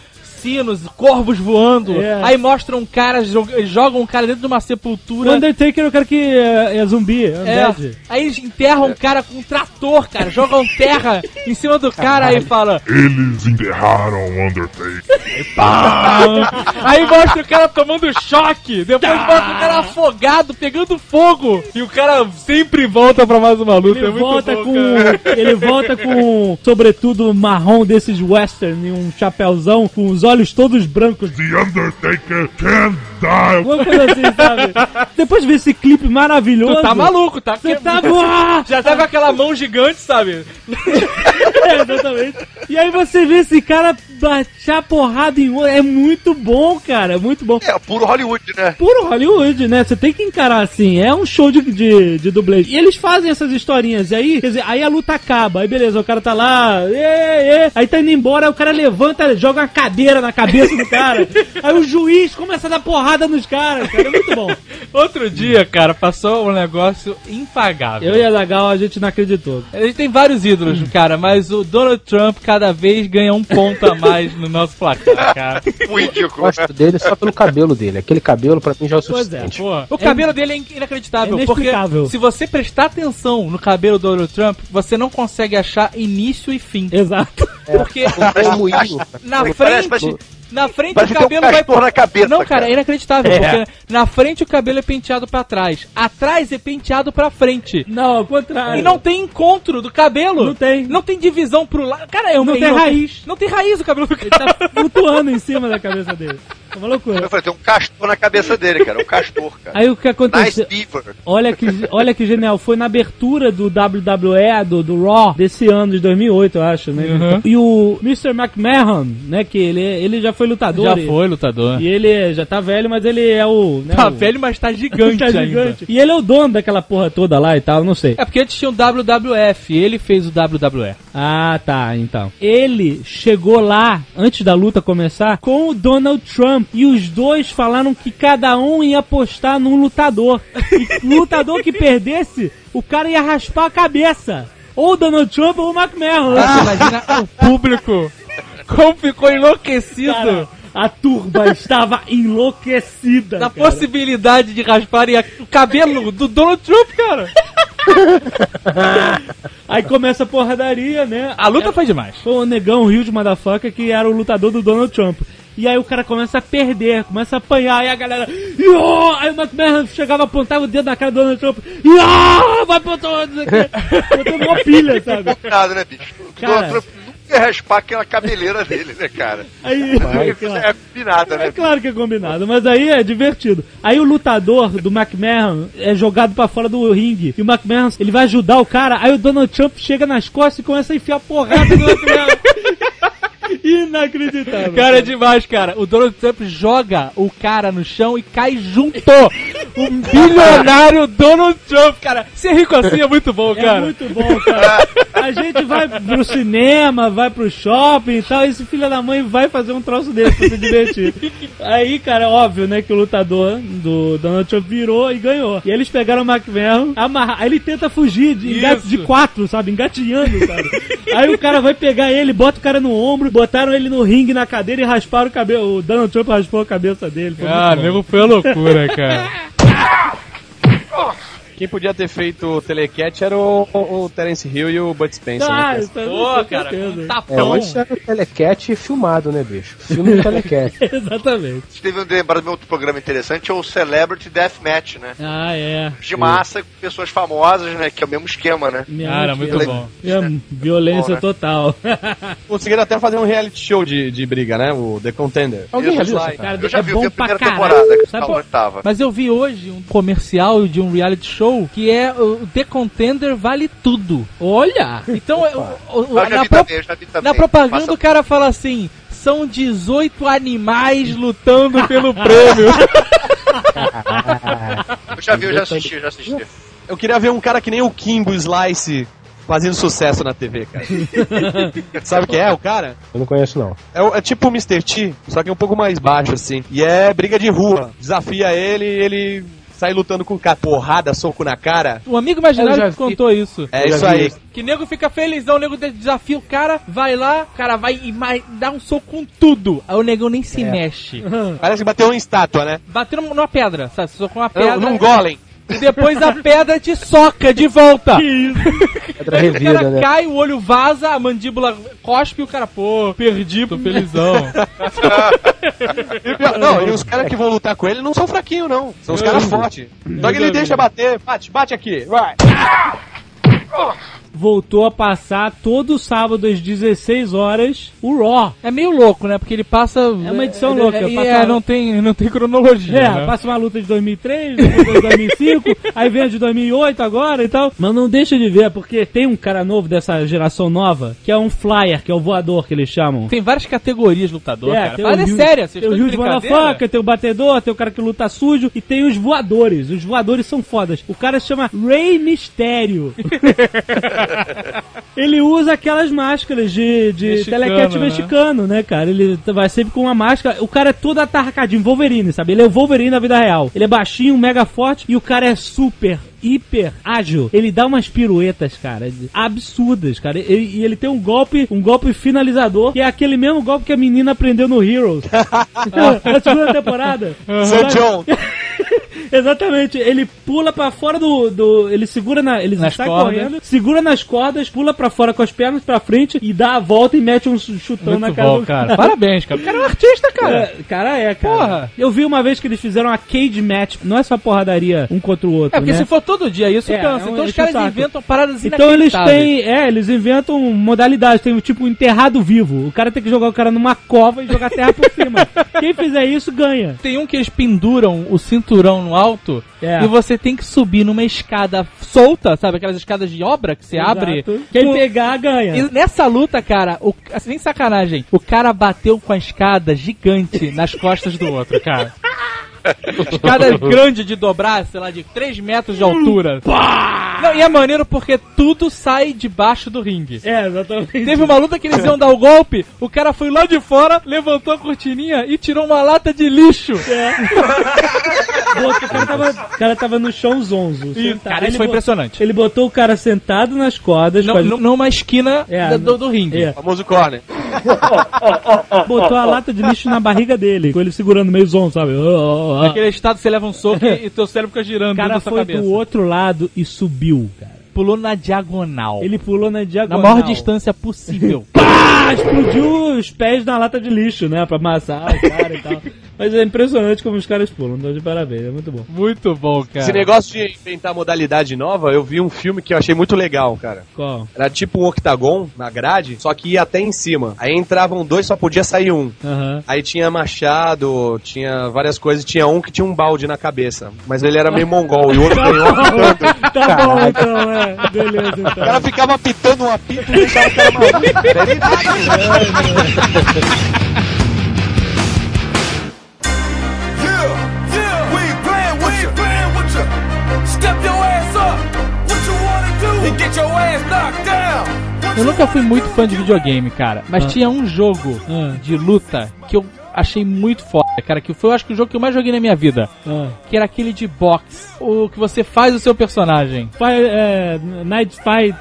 sinos, corvos voando. É. Aí mostra um cara, joga, joga um cara dentro de uma O sepultura. Undertaker é o cara que é, é zumbi, é É, aí eles enterram um cara com um trator, cara, jogam terra em cima do cara aí fala. Eles enterraram o Undertaker. <laughs> Aí mostra o cara tomando choque, depois mostra o cara afogado, pegando fogo. E o cara sempre volta pra mais uma luta. Ele é muito volta bom, com. cara. Ele volta com sobretudo marrom desses western e um chapéuzão com os olhos todos brancos. The Undertaker can't die. Alguma coisa assim, sabe? Depois de ver esse clipe maravilhoso. Tu tá maluco, tá? Você tá. <laughs> Já tá com aquela mão gigante, sabe? <laughs> É, exatamente. E aí você vê esse cara baixar porrada em outro. É muito bom, cara. É muito bom. É, puro Hollywood, né? Puro Hollywood, né? Você tem que encarar assim. É um show de, de, de dublê. E eles fazem essas historinhas. E aí, quer dizer, aí a luta acaba. Aí beleza, o cara tá lá. ê, ê, aí tá indo embora. Aí o cara levanta, joga uma cadeira na cabeça do cara. <laughs> aí o juiz começa a dar porrada nos caras, cara. É muito bom. Outro dia, cara, passou um negócio impagável. Eu e a Zagal, a gente não acreditou. A gente tem vários ídolos, cara, mas o Donald Trump cada vez ganha um ponto a mais no nosso placar, cara. <laughs> O ridículo. Gosto dele só pelo cabelo dele. Aquele cabelo pra mim já é o Pois é. suficiente. Pô, o cabelo dele é in- inacreditável, É porque inexplicável. se você prestar atenção no cabelo do Donald Trump, você não consegue achar início e fim. Exato. Porque É moinho. na Parece- frente, parece- na frente parece o ter um cabelo vai na cabeça, Não, cara, cara. é inacreditável, É. porque na frente o cabelo é penteado pra trás, atrás é penteado pra frente. Não, ao contrário. E não tem encontro do cabelo. Não tem. Não tem divisão pro lado. Cara, é uma Não tem raiz. Não tem raiz o cabelo do Ele tá flutuando em cima da cabeça dele. É uma loucura. Eu falei, tem um castor na cabeça dele, cara. Um castor, cara. Aí o que Nice aconteceu? Beaver. Olha que, olha que genial, foi na abertura do WWE, do, do Raw, desse ano, de 2008, eu acho, né? Uhum. E o Mr. McMahon, né, que ele, ele já foi lutador. Já e- foi lutador. E ele já tá velho, mas ele é o... Né, Tá o- velho, mas tá <laughs> gigante tá ainda. gigante. E ele é o dono daquela porra toda lá e tal, não sei. É porque antes tinha o WWF, ele fez o WWE. Ah, tá, então. Ele chegou lá, antes da luta começar, com o Donald Trump. E os dois falaram que cada um ia apostar num lutador. E o lutador que perdesse, o cara ia raspar a cabeça. Ou o Donald Trump ou o McMahon. Você imagina o público como ficou enlouquecido Cara, a turba estava enlouquecida. na cara. possibilidade de rasparem o cabelo do Donald Trump, cara. <laughs> Aí começa a porradaria, né? A luta foi demais. Foi o negão Rio de Motherfucker que era o lutador do Donald Trump. E aí o cara começa a perder, começa a apanhar, e a galera. "Iô!" Aí o McMahon chegava, apontava o dedo na cara do Donald Trump. "Iô! Vai pro todo, não sei o quê." Botando uma pilha, <laughs> sabe? Nada, né, bicho? O Cara. Donald Trump nunca ia raspar aquela cabeleira dele, né, cara? Aí, É, claro. é combinada, né? É claro que é combinado, mas aí é divertido. Aí o lutador do McMahon é jogado pra fora do ringue. E o McMahon, ele vai ajudar o cara. Aí o Donald Trump chega nas costas e começa a enfiar porrada no McMahon. Inacreditável. Cara, é demais, cara. O Donald Trump joga o cara no chão e cai junto. O <laughs> bilionário Donald Trump, cara. Ser rico assim é muito bom, É cara. muito bom, cara. A gente vai pro cinema, vai pro shopping e tal, esse filho da mãe vai fazer um troço desse pra se divertir. Aí, cara, é óbvio, né, que o lutador do Donald Trump virou e ganhou. E eles pegaram o McMahon, amarrar, aí ele tenta fugir de, de quatro, sabe, engatinhando, sabe. Aí o cara vai pegar ele, bota o cara no ombro, botaram ele no ringue, na cadeira e rasparam o cabelo. O Donald Trump raspou a cabeça dele. Foi Ah, nego foi loucura, cara. <laughs> Quem podia ter feito o Telecat era o, o, o Terence Hill e o Bud Spencer. Ah, né, isso aí, Pô, cara, um É, tapão. hoje era o Telecat filmado, né, bicho? Filme do Telecat. <laughs> Exatamente. Você teve um lembrado de outro programa interessante, é o Celebrity Deathmatch, né? Ah, é. De massa com pessoas famosas, né? Que é o mesmo esquema, né? Cara, mãe muito bom. É, violência Bom, né? total. <laughs> Conseguiram até fazer um reality show de, de briga, né? O The Contender. Alguém já Isso, viu cara? Cara, Eu já é vi, bom vi a primeira caralho. temporada, que Sabe tava. Mas eu vi hoje um comercial de um reality show show que é o The Contender Vale Tudo. Olha! Então, o- o- na, pro- também, na propaganda Passa- o cara fala assim: são 18 animais lutando pelo prêmio. <laughs> Eu já vi, eu já assisti, eu já assisti. Eu queria ver um cara que nem o Kimbo Slice fazendo sucesso na TV, cara. <laughs> Sabe quem é o cara? Eu não conheço, não. É, é tipo o Mr. T, só que um pouco mais baixo, assim. E é briga de rua. Desafia ele ele sai lutando com o cara. Porrada, soco na cara. Um amigo imaginário vi. contou isso. É isso aí. isso. Que nego fica felizão, o nego de- desafia o cara, vai lá, o cara vai e mais, dá um soco com tudo. Aí o negão nem se mexe. Parece que bateu uma estátua, né? Bateu numa pedra, sabe? Socou uma pedra. num golem. E depois a pedra te soca de volta. Pedra Aí o revida, cara né? cai, o olho vaza, a mandíbula cospe e o cara, pô, perdi, tô felizão. Não, e os caras que vão lutar com ele não são fraquinhos, não. São os caras fortes. Só que ele deixa bater. Bate, bate aqui. Vai. Voltou a passar todo sábado às 16 horas o Raw. É meio louco, né? Porque ele passa. É uma edição louca, É, passa- é, não, tem, não tem cronologia. É, né? passa uma luta de 2003, depois de 2005, <laughs> aí vem a de 2008 agora e tal. Mas não deixa de ver, porque tem um cara novo dessa geração nova, que é um flyer, que é o voador que eles chamam. Tem várias categorias de lutador, cara. tem Fala é Rio- sério, vocês tem o Rio de tem o batedor, tem o cara que luta sujo e tem os voadores. Os voadores são fodas. O cara se chama Rey Mistério. <laughs> Ele usa aquelas máscaras de, de Mexicano, telecat né? mexicano, né, cara? Ele vai sempre com uma máscara. O cara é todo atarracadinho, Wolverine, sabe? Ele é o Wolverine da vida real. Ele é baixinho, mega forte e o cara é super hiper ágil. Ele dá umas piruetas, cara, absurdas, cara. E, e ele tem um golpe, um golpe finalizador, que é aquele mesmo golpe que a menina aprendeu no Heroes. <laughs> na segunda temporada. Sir John. <laughs> Exatamente, ele pula pra fora do. do ele segura na. Ele Nas sai cordas. correndo, segura nas cordas, pula pra fora com as pernas pra frente e dá a volta e mete um chutão na Muito cara bom, do cara. Parabéns, cara. O cara é um artista, cara. É, cara, é, cara. Porra. Eu vi uma vez que eles fizeram uma cage match, não é só porradaria um contra o outro. É, porque né? se for todo dia isso, É, cansa. é um- então os caras saco. inventam paradas Então eles têm, é, eles inventam modalidades, tem o tipo enterrado vivo. O cara tem que jogar o cara numa cova e jogar terra por cima. <laughs> Quem fizer isso ganha. Tem um que eles penduram o cinturão no alto É. e você tem que subir numa escada solta, sabe? Aquelas escadas de obra que você abre. Exato. Quem Com- pegar ganha. E nessa luta, cara, o, sem sacanagem, o cara bateu com a escada gigante nas costas do outro, cara. <laughs> Escada grande de dobrar, sei lá, de 3 metros de altura. Não, e é maneiro porque tudo sai debaixo do ringue. É, exatamente. Teve uma luta que eles iam dar o golpe, o cara foi lá de fora, levantou a cortininha e tirou uma lata de lixo. <laughs> Botou- o, cara tava, o cara tava no chão zonzo. sentado. cara, Ele isso foi bo- impressionante. Ele botou o cara sentado nas cordas, Não, não- numa esquina É, da- do, do ringue. é, Famoso corner. botou a lata de lixo na barriga dele, com ele segurando meio zonzo, sabe? Oh, oh, oh. Naquele estado você leva um soco e, <laughs> e teu cérebro fica girando O cara foi cabeça. do outro lado e subiu, cara. Pulou na diagonal. Ele pulou na na diagonal. maior distância possível. <laughs> Pá! Explodiu os pés na lata de lixo, né? Pra amassar o cara e tal. Mas é impressionante como os caras pulam. Então, de parabéns, é muito bom. Muito bom, cara. Esse negócio de inventar modalidade nova, eu vi um filme que eu achei muito legal, cara. Qual? Era tipo um octagon na grade, só que ia até em cima. Aí entravam dois, só podia sair um. Aham. Aí tinha machado, tinha várias coisas, tinha um que tinha um balde na cabeça. Mas ele era meio mongol e o outro ganhou. <laughs> Tá bom, então, é. Beleza, O então. cara ficava apitando um apito e deixava o cara maluco. Eu nunca fui muito fã de videogame, cara. Mas Ah. tinha um jogo Ah. de luta que eu achei muito foda, cara. Que foi, eu acho que o jogo que eu mais joguei na minha vida. Ah. Que era aquele de boxe. O que você faz o seu personagem. Fi- é, Night Fight.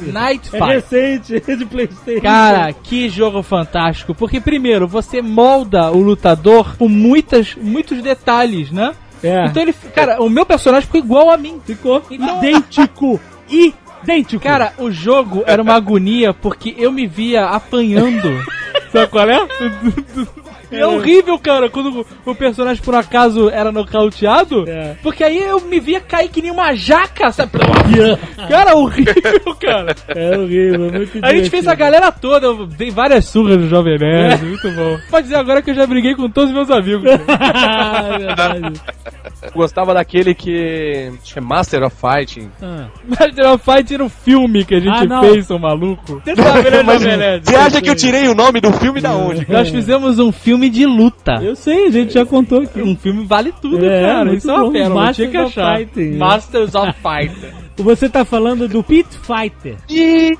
Night É Fight. recente, é de Playstation. Cara, que jogo fantástico. Porque, primeiro, você molda o lutador com muitas, muitos detalhes, né? É. Então ele. Cara, o meu personagem ficou igual a mim. Ficou Então- idêntico. Idêntico. Cara, o jogo era uma agonia porque eu me via apanhando. <laughs> Sabe qual é? <laughs> E é horrível, cara, quando o personagem por acaso era nocauteado. É. Porque aí eu me via cair que nem uma jaca, sabe? <laughs> Cara, horrível, cara. É horrível, é muito A gente fez a galera toda, eu dei várias surras no Jovem Nerd, muito bom. Pode dizer agora que eu já briguei com todos os meus amigos. <laughs> É verdade. Gostava daquele que. É Master of Fighting. Ah. Master of Fight era o filme que a gente Ah, fez, seu maluco. Você sabe, né, <laughs> Jovem Nerd? você acha que eu tirei o nome do filme da onde? Nós fizemos um filme de luta. Eu sei, a gente já contou aqui. Um filme vale tudo, É, cara. muito Isso é uma pérola, Masters tinha que of achar. Fighting. Masters of Fight. <laughs> Você tá falando do Pit Fighter.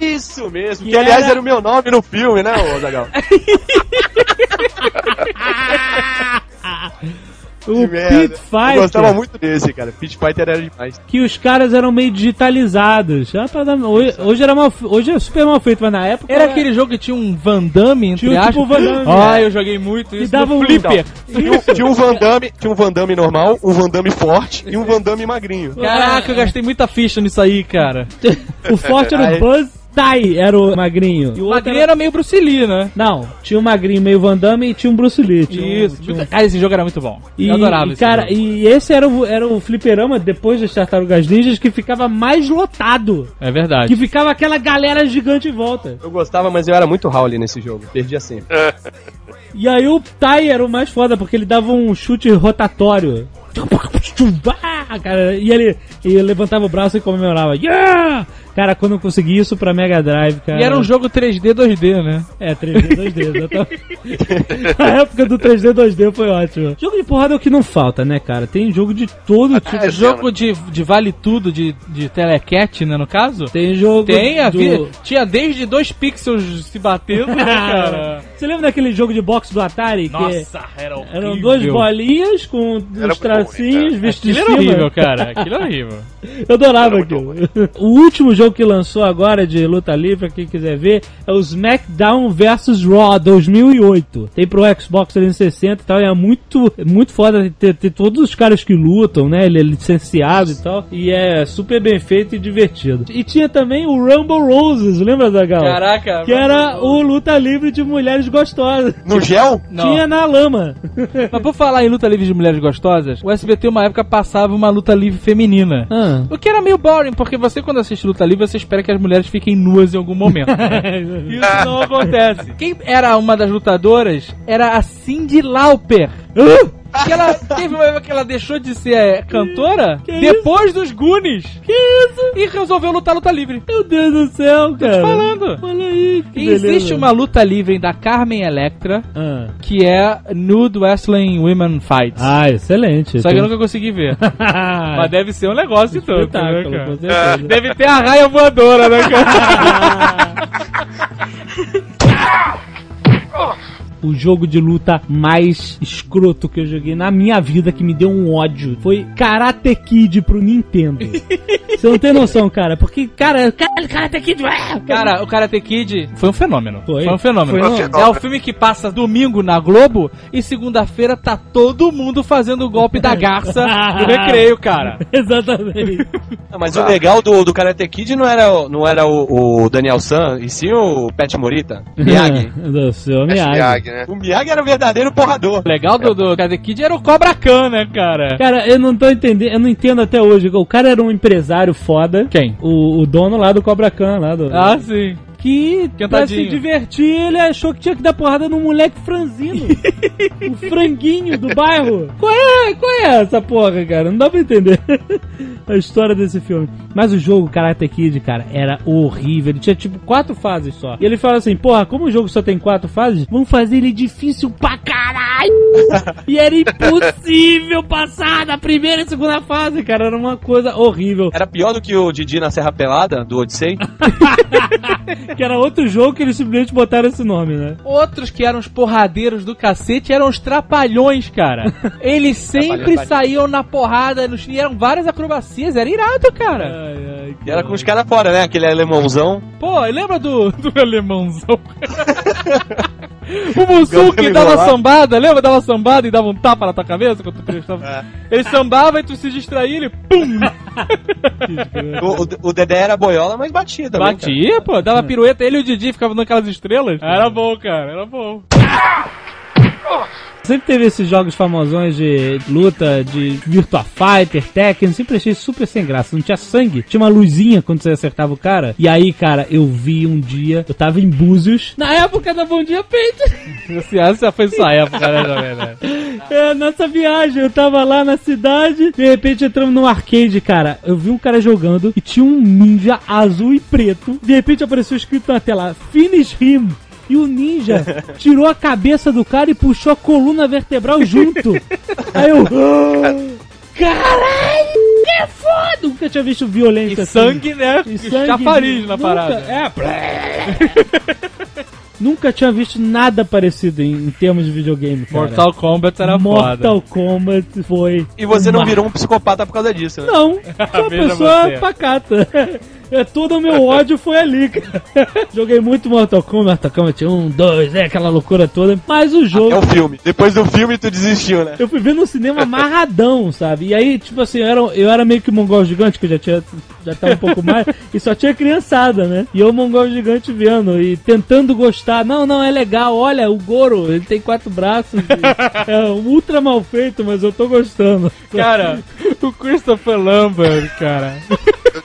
Isso mesmo, Que que, aliás era- era o meu nome no filme, né, ô Zagal? <laughs> <laughs> O. Pit Eu gostava Fighter. muito desse, cara. Pit Fighter era demais. Que os caras eram meio digitalizados. Ah, pra dar- Hoje, hoje era mal, hoje é super mal feito, mas na época Era aquele jogo que tinha um Van Damme, entre Tinha tipo. Van Damme. Ah, eu joguei muito isso dava no um- Flipper. Tinha, um- tinha um Van Damme, tinha um Van Damme normal, um Van Damme forte e um Van Damme magrinho. Caraca, eu gastei muita ficha nisso aí, cara. O forte era o Buzz Tai, era o magrinho. E O magrinho era meio Bruce Lee, né? Não, tinha um magrinho meio Van Damme e tinha um Bruce Lee. Tinha um- Isso. tinha um- Cara, esse jogo era muito bom. E, eu adorava e, esse cara, jogo. e esse era o, era o fliperama, depois das Tartarugas Ninjas, que ficava mais lotado. É verdade. Que ficava aquela galera gigante em volta. Eu gostava, mas eu era muito Howley nesse jogo. Perdia sempre. E aí o Tai era o mais foda, porque ele dava um chute rotatório. Ah, cara, e ele, e ele levantava o braço e comemorava. Yeah! Cara, quando eu consegui isso pra Mega Drive, cara. E era um jogo 3D, 2D, né? É, 3D, 2D, exatamente. <laughs> A época do 3D, 2D foi ótimo. Jogo de porrada é o que não falta, né, cara? Tem jogo de todo tipo. É, jogo de, de vale tudo, de, de telecat, né, no caso? Tem jogo. Tem, do... vi- tinha desde dois pixels se batendo, <laughs> né, cara? Você lembra daquele jogo de boxe do Atari? Nossa, era Que horrível. eram duas bolinhas com muito tracinhos ruim, vistos de Aquilo era cima. horrível, cara. <laughs> Aquilo era horrível. Eu adorava aquilo. <laughs> O último jogo que lançou agora de luta livre, pra quem quiser ver, é o SmackDown vs Raw 2008. Tem pro Xbox 360 e tal, e é muito, muito foda ter, ter todos os caras que lutam, né? Ele é licenciado e tal, e é super bem feito e divertido. E tinha também o Rumble Roses, lembra, Zagal? Caraca. Que era o luta livre de mulheres gostosas. No gel? <laughs> Não. Tinha na lama. <laughs> Mas por falar em luta livre de mulheres gostosas, o SBT uma época passava uma luta livre feminina. Ah. O que era meio boring, porque você quando assiste luta livre, você espera que as mulheres fiquem nuas em algum momento. <laughs> Isso não acontece. Quem era uma das lutadoras era a Cindy Lauper. Que ela teve uma época que ela deixou de ser é, cantora <laughs> Que depois dos Goonies. que isso? E resolveu lutar luta livre. Meu Deus do céu, cara. falando. Olha aí, que E existe uma luta livre da Carmen Electra, Ah. que é Nude Wrestling Women Fights. Ah, excelente. Só que eu nunca consegui ver. <laughs> Mas deve ser um negócio todo, né, cara? <laughs> Deve ter a raia voadora, né, cara? O jogo de luta mais escroto que eu joguei na minha vida, que me deu um ódio, foi Karate Kid pro Nintendo. Você não tem noção, cara. Porque, cara, cara Karate Kid... ah, Cara, o Karate Kid foi um fenômeno. Foi. um fenômeno. Foi um. É o filme que passa domingo na Globo e segunda-feira tá todo mundo fazendo o golpe da garça no <laughs> recreio, cara. <laughs> Exatamente. Ah, mas o legal do, do Karate Kid não era, o- não era o, o Daniel San, e sim o Pet Morita. <laughs> Miyagi. do seu Miyagi. Miyagi, né? o Miyagi era o verdadeiro porrador. O legal do, do Karate Kid era o Cobra Khan, né, cara? Cara, eu não tô entendendo, eu não entendo até hoje. O cara era um empresário foda. Quem? O, o dono lá do Cobra Khan, lá do. Ah, sim. Que pra se divertir, ele achou que tinha que dar porrada num moleque franzino. <laughs> o franguinho do bairro. Qual é, qual é essa porra, cara? Não dá pra entender <laughs> a história desse filme. Mas o jogo Karate Kid, cara, era horrível. Ele tinha tipo quatro fases só. E ele fala assim: porra, como o jogo só tem quatro fases, vamos fazer ele difícil pra caralho. <laughs> e era impossível passar da primeira e segunda fase, cara. Era uma coisa horrível. Era pior do que o Didi na Serra Pelada, do Odyssey. Que era outro jogo que eles simplesmente botaram esse nome, né? Outros que eram os porradeiros do cacete eram os trapalhões, cara. Eles sempre saíam na porrada nos, e eram várias acrobacias, era irado, cara. Ai, ai, E era com os caras fora, né? Aquele alemãozão. Pô, lembra do, do alemãozão? <laughs> o Mussum que dava sambada, lembra? Dava sambada e dava um tapa na tua cabeça quando tu prestava. Ele sambava e tu se distraía ele pum! <laughs> O, o, o Dedé era boiola, mas batia também. cara. Batia, pô, dava pirueta, ele e o Didi ficavam dando aquelas estrelas. Era bom, cara, era bom. <laughs> Sempre teve esses jogos famosões de luta, de Virtua Fighter, Tekken, sempre achei super sem graça. Não tinha sangue, tinha uma luzinha quando você acertava o cara. E aí, cara, eu vi um dia, eu tava em Búzios, na época da Bom Dia Peito. Esse ano já foi sua época, né, Nerd? É, nessa viagem, eu tava lá na cidade, de repente entramos num arcade, cara. Eu vi um cara jogando e tinha um ninja azul e preto. De repente apareceu escrito na tela, Finish him. E o ninja tirou a cabeça do cara e puxou a coluna vertebral junto. <laughs> Aí eu. "Ah, Caralho! Que foda! Nunca tinha visto violência E assim. sangue, né? E E sangue chafariz na nunca- parada. É. <laughs> Nunca tinha visto nada parecido em, em termos de videogame, cara. Mortal Kombat era Mortal foda. Kombat foi. E você não virou um psicopata por causa disso, né? Não, <laughs> sou uma pessoa você. pacata. É, todo o meu ódio foi ali, cara. <laughs> Joguei muito Mortal Kombat, Mortal Kombat 1, 2, é aquela loucura toda. Mas o jogo. É o filme. Depois do filme tu desistiu, né? Eu fui ver no cinema amarradão, sabe? E aí, tipo assim, eu era, eu era meio que mongol gigante, que eu já tinha. Já tava um pouco mais, <laughs> e só tinha criançada, né? E eu, mongol gigante, vendo e tentando gostar. Não, não, é legal. Olha, o Goro, ele tem quatro braços. e- <laughs> é ultra mal feito, mas eu tô gostando. Cara, o Christopher Lambert, cara.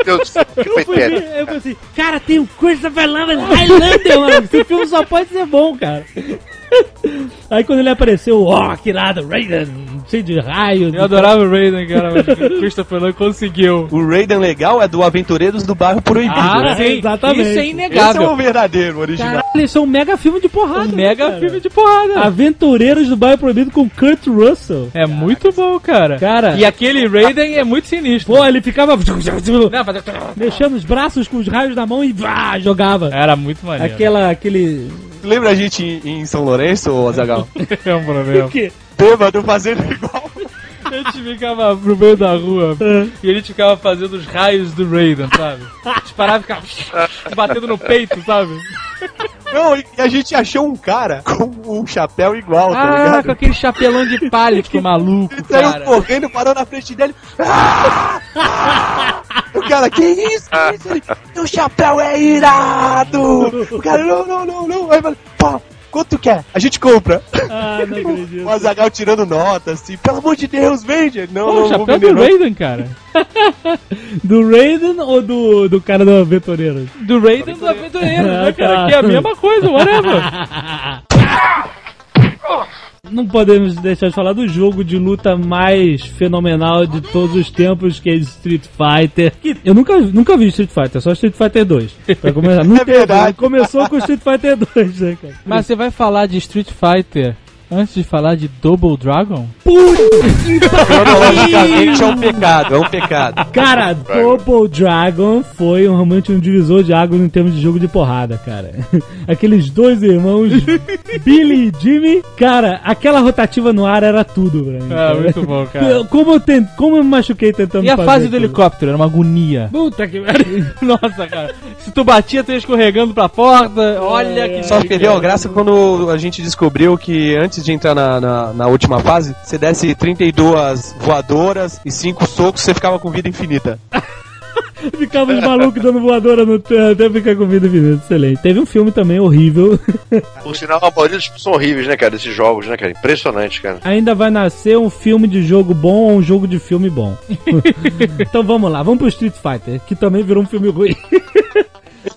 Deus do <laughs> céu, que Eu fui peteca. ver, eu falei assim, cara, tem o Christopher Lambert Highlander, mano. Esse filme só pode ser bom, cara. <laughs> Aí quando ele apareceu, ó, que irado, Raiden, cheio de raio. Eu adorava o Raiden, cara, mas o Christopher Lambert conseguiu. O Raiden legal é do Aventureiros do Bairro Proibido. Ah, né? sim, exatamente. Isso é Esse é inegável. o verdadeiro, original. Caralho, isso é um mega filme de porrada. Um mega né, cara? filme de porrada. Aventureiros do Bairro Proibido com Kurt Russell. É muito bom, cara. Cara. E aquele Raiden é muito sinistro. Pô, ele ficava <laughs> mexendo os braços com os raios na mão e vá, jogava. Era muito maneiro. Aquela, aquele... Lembra a gente em, São Lourenço, ô Azagal? <laughs> é um problema. <laughs> O quê? Bêbado fazendo igual. <laughs> A gente ficava pro meio da rua e ele ficava fazendo os raios do Raiden, sabe? A gente parava e ficava <laughs> batendo no peito, sabe? Não, e a gente achou um cara com um chapéu igual, tá Ah, com ligado? aquele chapelão de palha, <laughs> maluco, Ele saiu cara. correndo, parou na frente dele. Ah! Ah! O cara, que isso? Que isso? Teu chapéu é irado! O cara, não, não, não, não. Aí pô, quanto quer? A gente compra. Ah, não <laughs> acredito. O Azagal tirando nota, assim, pelo amor de Deus, vende. Não, Pô, não, o vou chapéu vender, do. Raiden, cara. <laughs> Do Raiden ou do, do cara do Aventureiros? Do Raiden do Aventureiro, <laughs> né, cara? Que é a mesma coisa, whatever. Não podemos deixar de falar do jogo de luta mais fenomenal de todos os tempos, que é Street Fighter. Que eu nunca, nunca vi Street Fighter, só Street Fighter 2. Pra começar. <laughs> Nunca verdade. Começou com Street Fighter 2, né, cara? Mas você vai falar de Street Fighter antes de falar de Double Dragon? Cronologicamente é um pecado, é um pecado. Cara, Double Dragon foi um, realmente um divisor de águas em termos de jogo de porrada, cara. <laughs> Aqueles dois irmãos, <laughs> Billy e Jimmy, cara, aquela rotativa no ar era tudo, pra mim. Ah, cara. muito bom, cara. Como eu, tent, como eu me machuquei tentando E a fazer fase do aquilo. helicóptero? Era uma agonia. Puta que pariu. <laughs> Nossa, cara. Se tu batia, tu ia escorregando pra porta. Olha que Só perdeu a graça quando a gente descobriu que antes de entrar na, na, na última fase, você desse 32 voadoras e 5 socos, você ficava com vida infinita. <laughs> Ficava os malucos dando voadora no até ficar com vida infinita. Excelente. Teve um filme também horrível. <laughs> Por sinal, a maioria dos são horríveis, né, cara? Desses jogos, né, cara? Impressionante, cara. Ainda vai nascer um filme de jogo bom ou um jogo de filme bom. <laughs> então vamos lá, vamos pro Street Fighter, que também virou um filme ruim.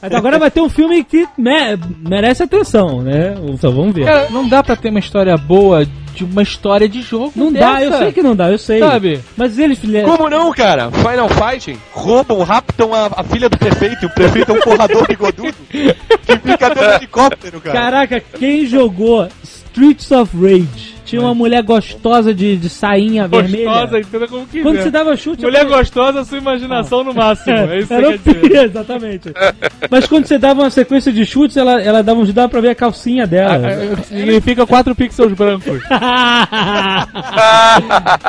Agora vai ter um filme que me- merece atenção, né? Então vamos ver. Cara, não dá pra ter uma história boa de uma história de jogo. não dá, eu dessa. sei que não dá, eu sei. Sabe? Mas eles, filha... Como não, cara? Final Fighting roubam, raptam a, a filha do prefeito, e o prefeito é um porrador bigodudo que fica dentro do helicóptero, cara. Caraca, quem jogou Streets of Rage? Tinha uma mulher gostosa de, de sainha vermelha. Gostosa, entenda como quiser. Quando você dava chute... Mulher eu gostosa, sua imaginação no máximo. É isso que Era dizer. exatamente. Mas quando você dava uma sequência de chutes, ela, ela dava um dava pra ver a calcinha dela. Ah, Significa 4 pixels brancos. <laughs>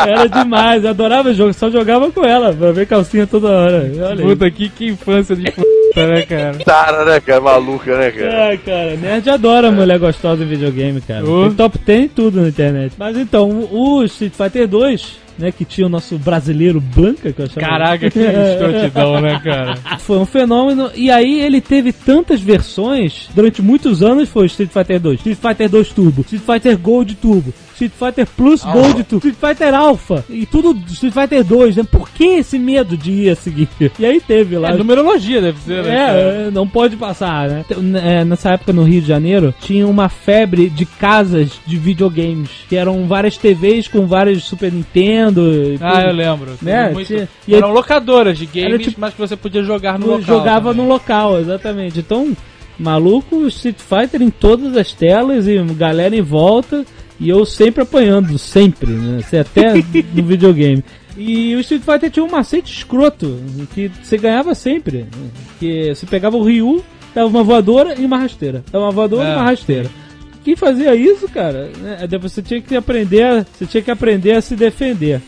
Era demais, eu adorava o jogo, só jogava com ela pra ver calcinha toda hora. Olha aí. Puta, que, que infância de puta, né, cara? Tara, né, cara? Maluca, né, cara? Ah, cara, nerd adora mulher gostosa em videogame, cara. Oh. Tem top 10 e tudo na internet. Mas então, o Street Fighter 2 né? Que tinha o nosso brasileiro Blanca, que eu achava. Caraca, que escrotidão, né, cara? <laughs> Foi um fenômeno. E aí ele teve tantas versões, durante muitos anos foi Street Fighter 2, Street Fighter 2 Turbo, Street Fighter Gold Turbo, Street Fighter Plus Gold Turbo, Street Fighter Alpha, e tudo Street Fighter 2, né? Por que esse medo de ir a seguir? E aí teve lá. É, numerologia deve ser, né? É, é, não pode passar, né? É, nessa época no Rio de Janeiro tinha uma febre de casas de videogames, que eram várias TVs com vários Super Nintendo. E Ah, tudo. eu lembro. Né? Muito- Tinha- e aí- Eram locadoras de games, Era tipo- mas que você podia jogar no local. jogava também. no local, exatamente. Então, maluco, Street Fighter em todas as telas e galera em volta. E eu sempre apanhando, sempre, né? Você Até <laughs> no videogame. E o Street Fighter tinha um macete escroto, que você ganhava sempre. né? Que você pegava o Ryu, dava uma voadora e uma rasteira. Dava uma voadora e É, uma rasteira. Quem fazia isso, cara, né? Depois você tinha que aprender, a- você tinha que aprender a se defender.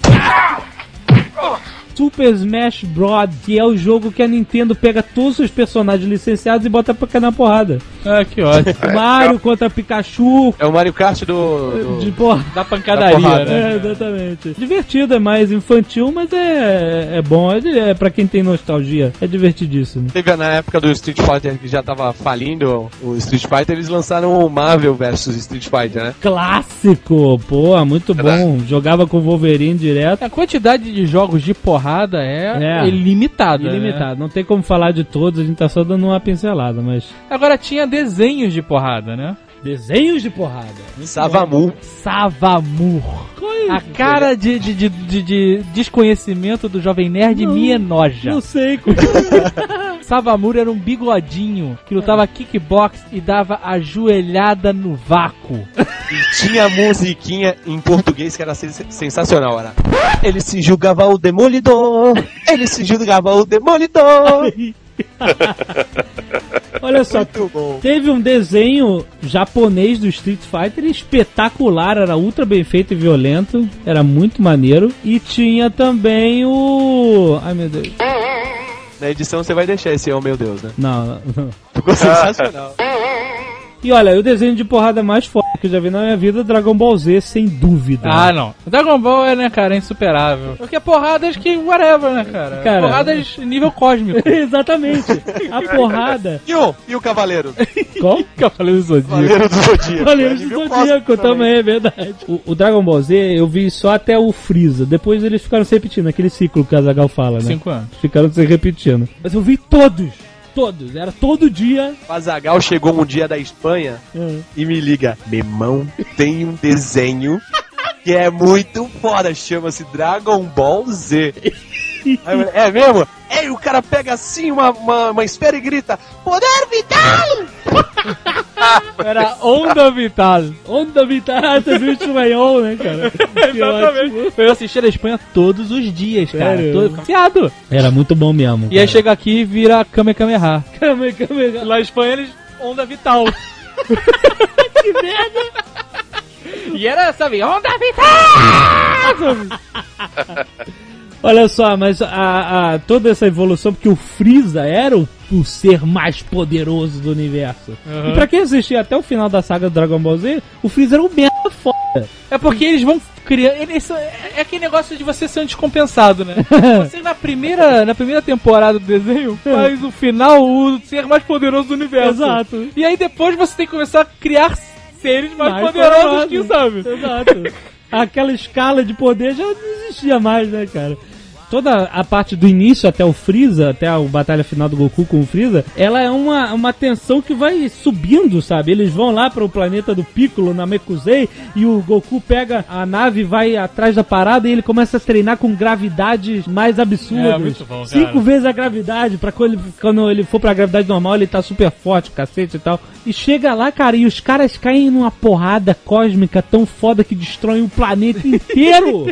Super Smash Bros, que é o jogo que a Nintendo pega todos os personagens licenciados e bota pra cair na porrada. Ah, que ótimo. <laughs> Mario contra Pikachu, É o Mario Kart do. do- de porra. Da pancadaria, Da porrada. né? É, exatamente. Divertido, é mais infantil, mas é, é bom. É, é pra quem tem nostalgia. É divertidíssimo. Teve na época do Street Fighter que já tava falindo o Street Fighter, eles lançaram o Marvel vs Street Fighter, né? Clássico, pô, muito bom. Jogava com o Wolverine direto. A quantidade de jogos de porrada é, É. ilimitada. né? Ilimitado. Não tem como falar de todos, a gente tá só dando uma pincelada, mas. Agora tinha desenhos de porrada, né? Desenhos de porrada. Savamu. Savamur. A cara de, de, de, de- de desconhecimento do Jovem Nerd Não. me enoja. Não sei <laughs> como. Savamur era um bigodinho que lutava kickbox e dava a joelhada no vácuo. E tinha musiquinha em português que era sens- sensacional, era. Ele se julgava o demolidor, ele se julgava o demolidor. <laughs> Olha só, teve um desenho japonês do Street Fighter espetacular, era ultra bem feito e violento, era muito maneiro. E tinha também o. Ai meu Deus. Na edição você vai deixar esse oh meu Deus, né? Não, não. <laughs> Ficou sensacional. <laughs> E olha, o desenho de porrada mais forte que eu já vi na minha vida é Dragon Ball Z, sem dúvida. Ah, não. Dragon Ball é, né, cara, é insuperável. Porque é porradas que whatever, né, cara? Cara. Porradas nível cósmico. <laughs> Exatamente. A porrada. E o, e o Cavaleiro? <laughs> Qual? <laughs> Cavaleiro do Zodíaco. Cavaleiro do Zodíaco. Cavaleiros do Nível Zodíaco também, é verdade. O, o Dragon Ball Z eu vi só até o Freeza. Depois eles ficaram se repetindo, aquele ciclo que a Zagal fala, né? Cinco anos. Ficaram se repetindo. Mas eu vi todos. Todos. Era todo dia. O Azagal chegou um dia da Espanha É. e me liga: Memão, tem um desenho que é muito foda, chama-se Dragon Ball Z. Aí é mesmo? É, e o cara pega assim uma, uma, uma esfera e grita: Poder vital! <laughs> Era onda vital. Onda Vital, <laughs> você viu o né, cara? <laughs> Exatamente. Eu assistia a Espanha todos os dias, cara. Sério? Todo viciado. Era muito bom mesmo. E aí chega aqui e vira Kame Kameha. Calma, calma. Lá na Espanha eles onda vital. Que merda! E era, sabe, onda vital! Olha só, mas a, a- toda essa evolução, porque o Freeza era o, o ser mais poderoso do universo. E pra quem assistia até o final da saga do Dragon Ball Z, o Freeza era o merda foda. É porque eles vão criar. Eles é é aquele negócio de você ser um descompensado, né? <laughs> Você na primeira, na primeira temporada do desenho faz o final o ser mais poderoso do universo. Exato. E aí depois você tem que começar a criar seres mais, Mais poderosos poderosos. que sabe. Exato. <laughs> Aquela escala de poder já não existia mais, né, cara? Toda a parte do início até o Freeza, até a batalha final do Goku com o Freeza, ela é uma, uma tensão que vai subindo, sabe? Eles vão lá para o planeta do Piccolo, na Mekuzei, e o Goku pega a nave, vai atrás da parada e ele começa a treinar com gravidades mais absurdas. É, muito bom, cara. Cinco vezes a gravidade, pra quando ele, quando ele for pra gravidade normal, ele tá super forte, cacete e tal. E chega lá, cara, e os caras caem numa porrada cósmica tão foda que destrói o planeta <laughs> inteiro.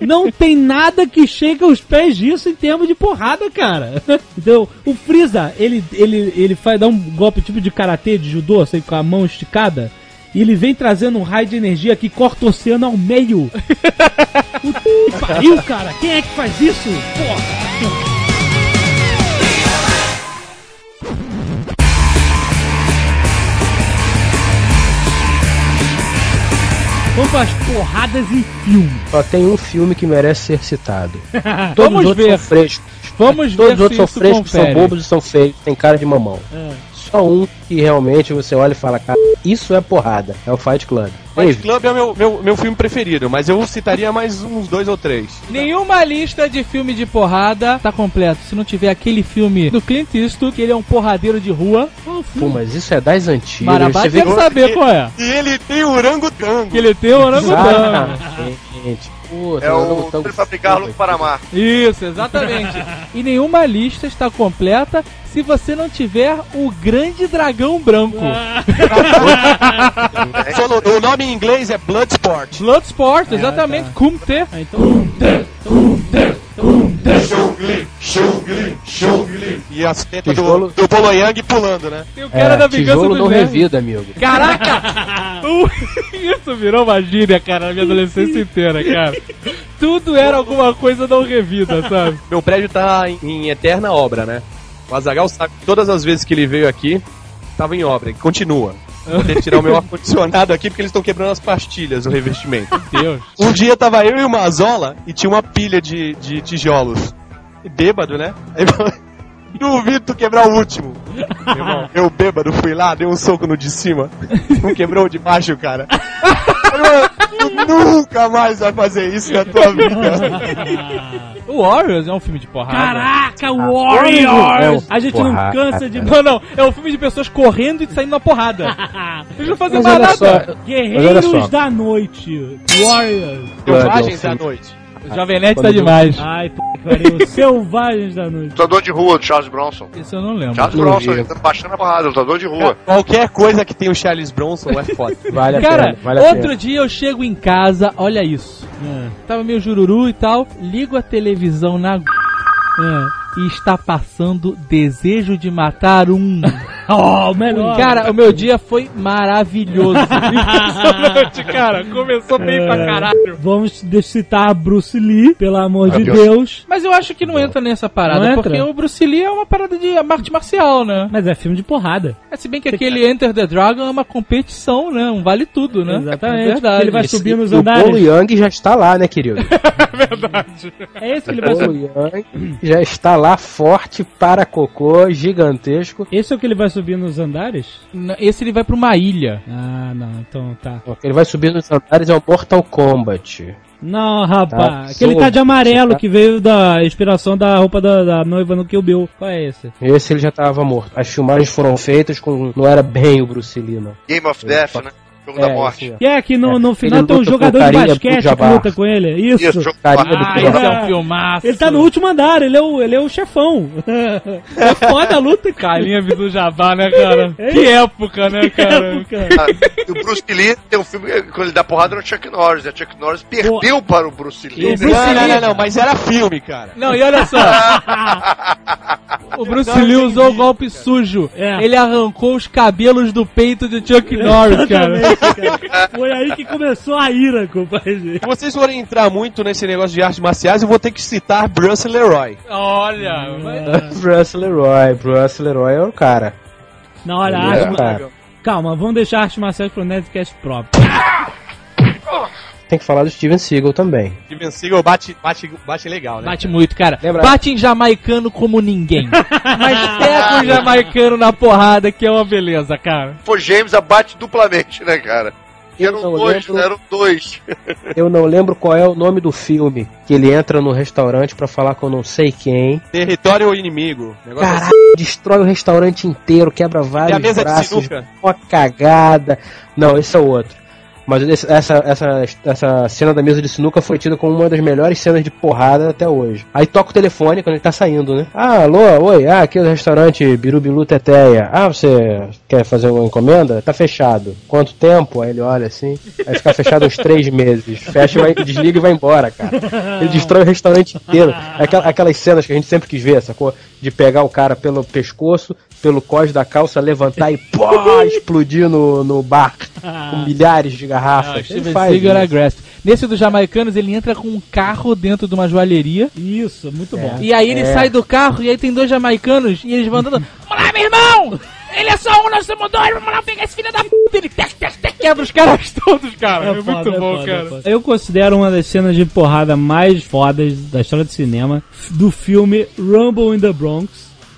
Não tem nada que chegue aos pés disso em termos de porrada, cara. <laughs> Então, o Freeza, ele, ele, ele faz dar um golpe tipo de karatê, de judô, assim, com a mão esticada. E ele vem trazendo um raio de energia que corta o oceano ao meio. <laughs> Que pariu, cara. Quem é que faz isso? Porra. Vamos para as porradas em filme. Só tem um filme que merece ser citado. <laughs> Todos Vamos os outros ver. são frescos. Vamos Todos ver os outros são frescos, são confere. bobos e são feios, tem cara de mamão. É. Só um que realmente você olha e fala, cara, isso é porrada. É o Fight Club. Fight Club é o meu, meu, meu filme preferido, mas eu citaria mais uns dois ou três. Nenhuma lista de filme de porrada tá completo. Se não tiver aquele filme do Clint Eastwood, que ele é um porradeiro de rua. pô, mas isso é das antigas. Marabá você vê quer saber qual é. E ele tem o orangotango. Que ele tem o orangotango. Exatamente. Puta, É o orangotango prefabricar. Luke Paramar. Isso, exatamente. <laughs> e nenhuma lista está completa se você não tiver o Grande Dragão Branco. <laughs> O nome em inglês é Bloodsport. Bloodsport, exatamente. Kumte. Ah, então, E as tetas do, Tijolo. do Boloyang pulando, né? Tem o cara É, da vingança tijolo do não revida, amigo. Caraca! <laughs> <laughs> Isso virou uma gíria, cara, na minha adolescência inteira, cara. Tudo era alguma coisa não revida, sabe? <laughs> Meu prédio tá em, em eterna obra, né? O Azagal sabe que todas as vezes que ele veio aqui, tava em obra e continua. Vou ter que tirar o meu ar-condicionado aqui porque eles estão quebrando as pastilhas do revestimento. Deus. Um dia tava eu e o Mazola e tinha uma pilha de, de tijolos. Bêbado, né? Aí <laughs> duvido tu quebrar o último. Meu irmão, eu bêbado fui lá, dei um soco no de cima. Não quebrou o de baixo, cara. Tu nunca mais vai fazer isso na tua vida. O Warriors é um filme de porrada. Caraca, Warriors! É um A gente porrada. não cansa de. Não, não, é um filme de pessoas correndo e saindo na porrada. <laughs> Eles não fazem mais nada. só, Guerreiros da Noite. Warriors. Selvagens da noite. O Jovem Nerd tá demais. Ai, p pariu. Selvagens da Noite. Lutador de rua do Charles Bronson. Isso eu não lembro. Charles Não Bronson, ele tá baixando a porrada, lutador de rua. Qualquer coisa que tem o Charles Bronson é foda. <laughs> Vale a Cara, pena, vale a outro pena. dia eu chego em casa, olha isso. Tava meio jururu e tal, ligo a televisão na e está passando Desejo de Matar um. Oh, melhor. Cara, o meu dia foi maravilhoso. <laughs> Impressionante, cara. Começou bem pra caralho. Vamos citar Bruce Lee, pelo amor de Deus. Deus. Mas eu acho que não entra nessa parada, Não entra? porque o Bruce Lee é uma parada de arte marcial, né? Mas é filme de porrada. É, se bem que aquele Enter the Dragon é uma competição, né? Um vale tudo, né? Exatamente. É verdade. Ele vai Esse- subir nos e o andares. Bolo Yang já está lá, né, querido? <laughs> É esse que ele O vai Bolo subir. Yang já está lá forte para cocô, gigantesco. Esse é o que ele vai subir nos andares? Esse ele vai pra uma ilha. Ah, não, então tá. Ele vai subir nos andares é o Mortal Kombat. Não, rapaz. Tá, Aquele tá de amarelo tá. que veio da inspiração da roupa da, da noiva no Kill Bill. Qual é esse? Esse ele já estava morto. As filmagens foram feitas com. Não era bem o Bruce Lee, não. Game of Death, né? Jogo É, da morte. é que no, É, no final tem um jogador o de do basquete que luta com ele. Isso. Isso, jogo do Ah, morte. esse é um filmaço. Ele tá no último andar, ele é o, ele é o chefão. <laughs> É foda a luta. Carinha do Jabá, né, cara? É que época, né, cara? Época. Ah, o Bruce Lee tem um filme que quando ele dá porrada no Chuck Norris. E a Chuck Norris perdeu para o Bruce Lee. O Bruce não, não, Lee- não, não, mas era filme, cara. Não, e olha só. <laughs> O Bruce Lee usou o golpe sujo. É. Ele arrancou os cabelos do peito de Chuck Norris, cara. Cara. Foi aí que começou a ira, compadre. Se vocês forem entrar muito nesse negócio de artes marciais, eu vou ter que citar Bruce Leroy. Olha, mas- Bruce Leroy. Bruce Leroy é o cara. Não, olha, Ele a é arte... o cara. Calma, vamos deixar a arte marcial pro Nerdcast próprio. Tem que falar do Steven Seagal também. Steven Seagal bate, bate, bate legal, né? bate muito, cara. Lembra- Bate em jamaicano como ninguém. <laughs> Mas pega o jamaicano na porrada, que é uma beleza, cara. Pô, James abate duplamente, né, cara? E eram não dois, lembro. Eram dois. <laughs> Eu não lembro qual é o nome do filme. Que ele entra no restaurante pra falar com não sei quem. Território inimigo. Negócio assim. Caralho, destrói o restaurante inteiro, quebra E vários a mesa de braços, sinuca. uma cagada. Não, esse é o outro. Mas essa, essa, essa cena da mesa de sinuca foi tida como uma das melhores cenas de porrada até hoje. Aí toca o telefone quando ele tá saindo, né? Ah, alô, oi, ah, aqui é o restaurante Birubilu Teteia. Ah, você quer fazer uma encomenda? Tá fechado. Quanto tempo? Aí ele olha assim. Aí fica fechado uns três meses. Fecha, e vai, desliga e vai embora, cara. Ele <laughs> destrói o restaurante inteiro. Aquela- aquelas cenas que a gente sempre quis ver, sacou? De pegar o cara pelo pescoço, pelo cós da calça, levantar e pô, <laughs> explodir no, no bar com milhares de garrafas. Ah, Ele faz Seagal. Nesse dos jamaicanos, ele entra com um carro dentro de uma joalheria. Isso, muito bom. E aí ele É. sai do carro e aí tem dois jamaicanos e eles vão andando. Mulai, pegar meu irmão! Ele é só um, nós somos dois, vamos lá pegar esse filho da puta! Ele tec, tec, tec, quebra os caras <laughs> todos, cara. É, foda, muito é bom, foda, cara. é foda. Eu considero uma das cenas de porrada mais fodas da história do cinema do filme Rumble in the Bronx,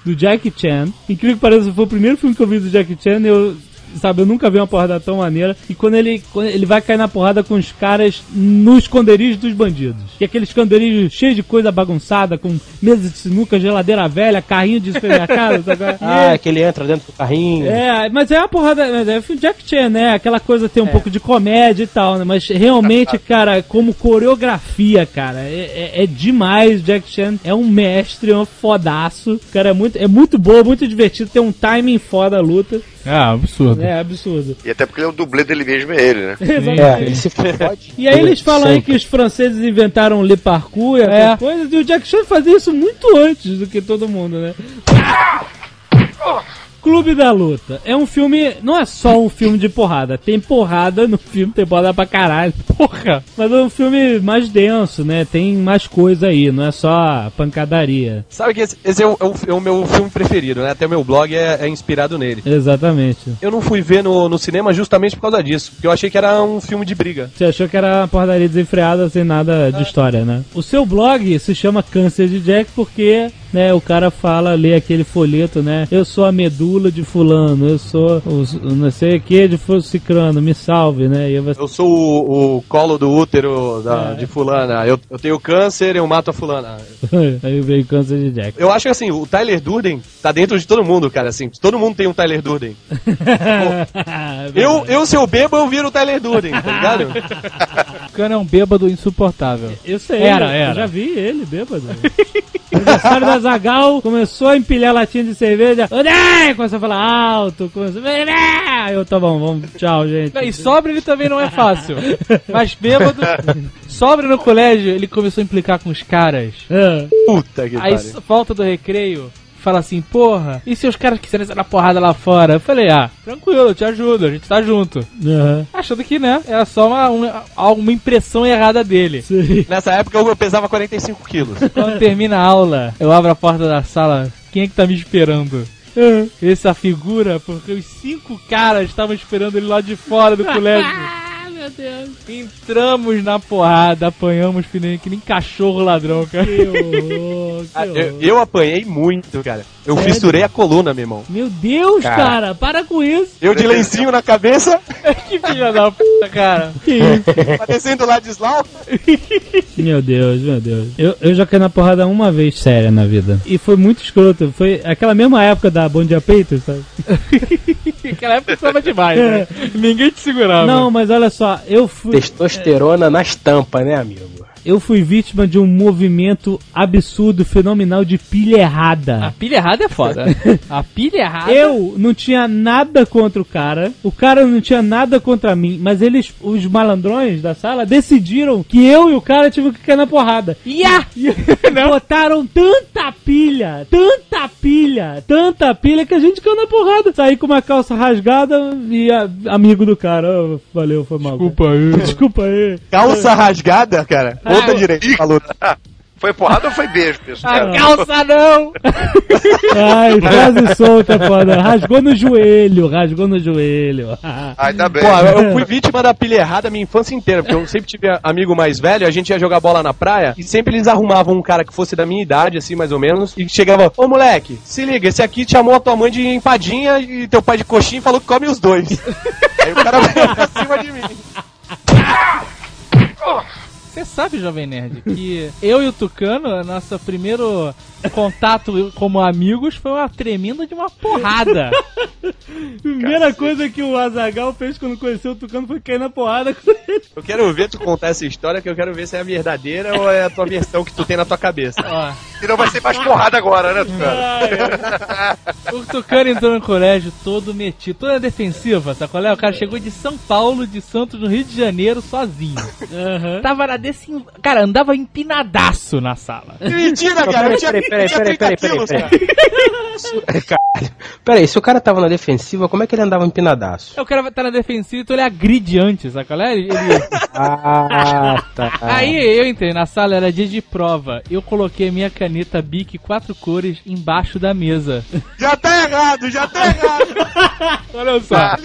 do Jackie Chan. Incrível que pareça, foi o primeiro filme que eu vi do Jackie Chan eu. Sabe, eu nunca vi uma porrada tão maneira. E quando ele, quando ele vai cair na porrada com os caras no esconderijo dos bandidos. E aquele esconderijo cheio de coisa bagunçada, com mesa de sinuca, geladeira velha, carrinho de supermercado. <laughs> Ah, ele- que ele entra dentro do carrinho. é, mas é uma porrada. mas É filme Jack Chan, né? Aquela coisa tem um pouco de comédia e tal, né? Mas realmente, <laughs> cara, como coreografia, cara, é, é- é demais. Jack Chan é um mestre, é um fodaço. Cara, é muito, é muito boa, muito divertido. Tem um timing foda a luta. É, absurdo. É absurdo. E até porque ele é o dublê dele mesmo, é ele, né? <laughs> É, ele se fode. E aí eles falam aí que os franceses inventaram o Le Parkour e essas É. coisas, e o Jack Chan fazia isso muito antes do que todo mundo, né? Clube da Luta. É um filme. Não é só um filme de porrada. Tem porrada no filme, tem porrada pra caralho. <laughs> Porra! Mas é um filme mais denso, né? Tem mais coisa aí, não é só pancadaria. Sabe que esse, esse é, o, é o- é o meu filme preferido, né? Até o meu blog é, é inspirado nele. Exatamente. Eu não fui ver no, no cinema justamente por causa disso, porque eu achei que era um filme de briga. Você achou que era uma porradaria desenfreada sem nada de história, né? O seu blog se chama Câncer de Jack porque, né, o cara fala, lê aquele folheto, né? Eu sou a medula de fulano, eu sou o, o não sei o que de cicrano, me salve, né? E você... Eu sou o, o colo do útero da- É. de fulana, eu, eu tenho câncer, eu mato a fulana. <laughs> aí veio Câncer de Jack. Eu acho que assim, o Tyler Durden tá dentro de todo mundo, cara, assim, todo mundo tem um Tyler Durden. <laughs> Eu, eu se eu bebo, eu viro o Tyler Durden, tá ligado? <laughs> O cara é um bêbado insuportável. Eu sei, Era, eu era. já vi ele bêbado. Aniversário da Zagal, começou a empilhar latinha de cerveja. Odei! Começou a falar alto, começou a... Eu, tá bom, vamos, tchau, gente. Não, E sobra ele também não é fácil. <laughs> Mas bêbado, sobra no colégio, ele começou a implicar com os caras. É. Puta que Aí, pariu. falta do recreio, fala assim, porra, e se os caras quiserem sair na porrada lá fora? Eu falei, ah, tranquilo, eu te ajudo, a gente tá junto. Aham. Achando que, né, era só uma, uma, alguma impressão errada dele. Sim. Nessa época eu pesava 45 quilos. Quando termina a aula, eu abro a porta da sala, quem é que tá me esperando? Essa figura, porque os cinco caras estavam esperando ele lá de fora do colégio. <laughs> meu Deus. Entramos na porrada, apanhamos que nem, que nem cachorro ladrão, cara. Que horror, <laughs> que Ah, horror. Eu, eu apanhei muito, cara. Eu Sério? fissurei a coluna, meu irmão. Meu Deus, Cara. cara, para com isso. Eu de lencinho na cabeça, <laughs> que filha da puta, cara. Que isso? parecendo lá de Slau. <laughs> Meu Deus, meu Deus. Eu, eu já caí na porrada uma vez séria na vida. E foi muito escroto. Foi aquela mesma época da Bom Dia Peito, sabe? Naquela época tava demais, né? Ninguém te segurava. Não, mas olha só, eu fui. Testosterona nas tampas, né, amigo? Eu fui vítima de um movimento absurdo, fenomenal de pilha A errada. pilha errada é foda. <laughs> A pilha errada. Eu não tinha nada contra o cara, o cara não tinha nada contra mim, mas eles, os malandrões da sala, decidiram que eu e o cara tivemos que cair na porrada. Ia! <laughs> Botaram tanta pilha, tanta pilha, tanta pilha que a gente caiu na porrada. Saí com uma calça rasgada e a- amigo do cara. "Ah, valeu, foi mal. Desculpa aí. Desculpa aí. Calça rasgada, cara. Outra Ah, direita luta. <laughs> Foi porrada ou foi beijo, pessoal? A calça não! Ai, frase solta, foda. Rasgou no joelho, rasgou no joelho. Ainda bem. Pô, eu fui vítima da pilha errada a minha infância inteira, porque eu sempre tive amigo mais velho, a gente ia jogar bola na praia, e sempre eles arrumavam um cara que fosse da minha idade, assim, mais ou menos, e chegava, ô moleque, se liga, esse aqui chamou a tua mãe de empadinha e teu pai de coxinha e falou que come os dois. <laughs> Aí o cara veio pra <laughs> cima de mim. Você sabe, Jovem Nerd, que eu e o Tucano, nosso primeiro contato como amigos foi uma tremenda de uma porrada. <laughs> Primeira coisa que o Azagal fez quando conheceu o Tucano foi cair na porrada com ele. Eu quero ver tu contar essa história, que eu quero ver se é verdadeira ou é a tua versão que tu tem na tua cabeça. Ó, E não vai ser mais porrada agora, né, Tucano? o Tucano entrou no colégio todo metido, toda defensiva, sabe qual é? O cara chegou de São Paulo, de Santos, no Rio de Janeiro, sozinho. Tava na desse... Cara, andava empinadaço na sala. Mentira, cara, eu tinha, Peraí, peraí, peraí, 30 peraí, peraí, quilos, <laughs> peraí. se o cara tava na defensiva, como é que ele andava empinadaço? O cara estar na defensiva, então ele agride antes, sabe qual é? Ele- Ah, <laughs> tá. Aí eu entrei na sala, era dia de prova. Eu coloquei a minha caneta Bic quatro cores embaixo da mesa. Já tá errado, já tá errado. <laughs> Olha só.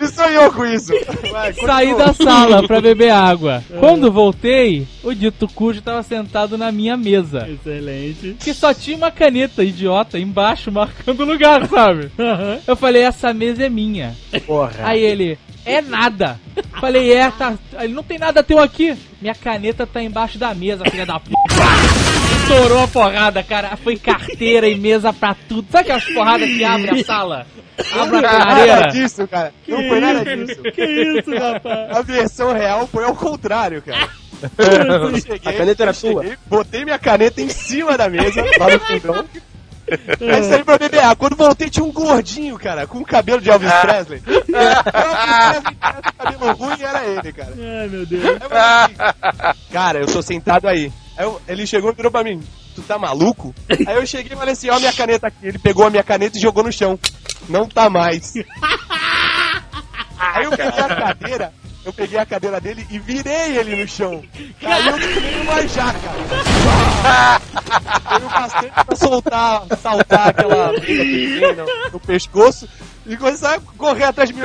Ele sonhou com isso. <laughs> Vai, Saí da sala pra beber água. Quando voltei, o dito cujo tava sentado na minha mesa. Excelente. Que só tinha uma caneta idiota embaixo <laughs> marcando o lugar, sabe? Eu falei, essa mesa é minha. Porra. Aí ele, é nada. Falei, é, tá. Ele não tem nada teu aqui. Minha caneta tá embaixo da mesa, filha da puta. <laughs> Estourou a porrada, cara. Foi carteira e mesa pra tudo. Sabe aquelas porradas que abre a sala? Abre a Nada clareira. disso, cara. Não foi nada disso. <laughs> Que isso, rapaz? A versão real foi ao contrário, cara. <laughs> Eu cheguei, A caneta era sua? Botei minha caneta em cima da mesa, lá no fundão. Aí saí pra beber água. Quando voltei, tinha um gordinho, cara, com o cabelo de Elvis Presley. <laughs> Elvis Presley tinha cabelo ruim e era ele, cara. Ai, meu Deus. Aí cara, eu tô sentado aí. Aí eu- ele chegou e virou pra mim, tu tá maluco? Aí eu cheguei e falei assim, ó minha caneta aqui. Ele pegou a minha caneta e jogou no chão. Não tá mais. Aí eu peguei a cadeira, eu peguei a cadeira dele e virei ele no chão. Caiu que nem uma jaca. Foi bastante pra soltar, saltar aquela no, no pescoço e começar a correr atrás de mim.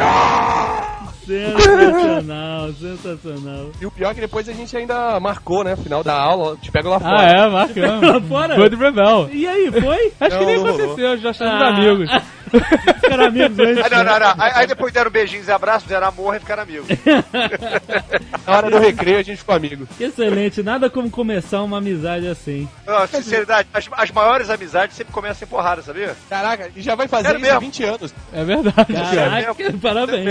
Sensacional, sensacional. E o pior é que depois a gente ainda marcou, né? Final da aula, te pego lá Ah, fora. é, marcamos. Lá fora? Foi do Rebel. E aí, foi? Acho que Não, nem não rolou. aconteceu, já estamos Ah. amigos. Ficaram amigos antes. Ah, não, não, não. Aí, aí depois deram beijinhos e abraços, fizeram amor e ficaram amigos. Na hora do recreio a gente ficou amigo. Excelente, nada como começar uma amizade assim. Não, sinceridade, as, as maiores amizades sempre começam em porrada, sabia? Caraca, e já vai fazer Sério isso há mesmo? 20 anos. É verdade. Caraca, <laughs> parabéns.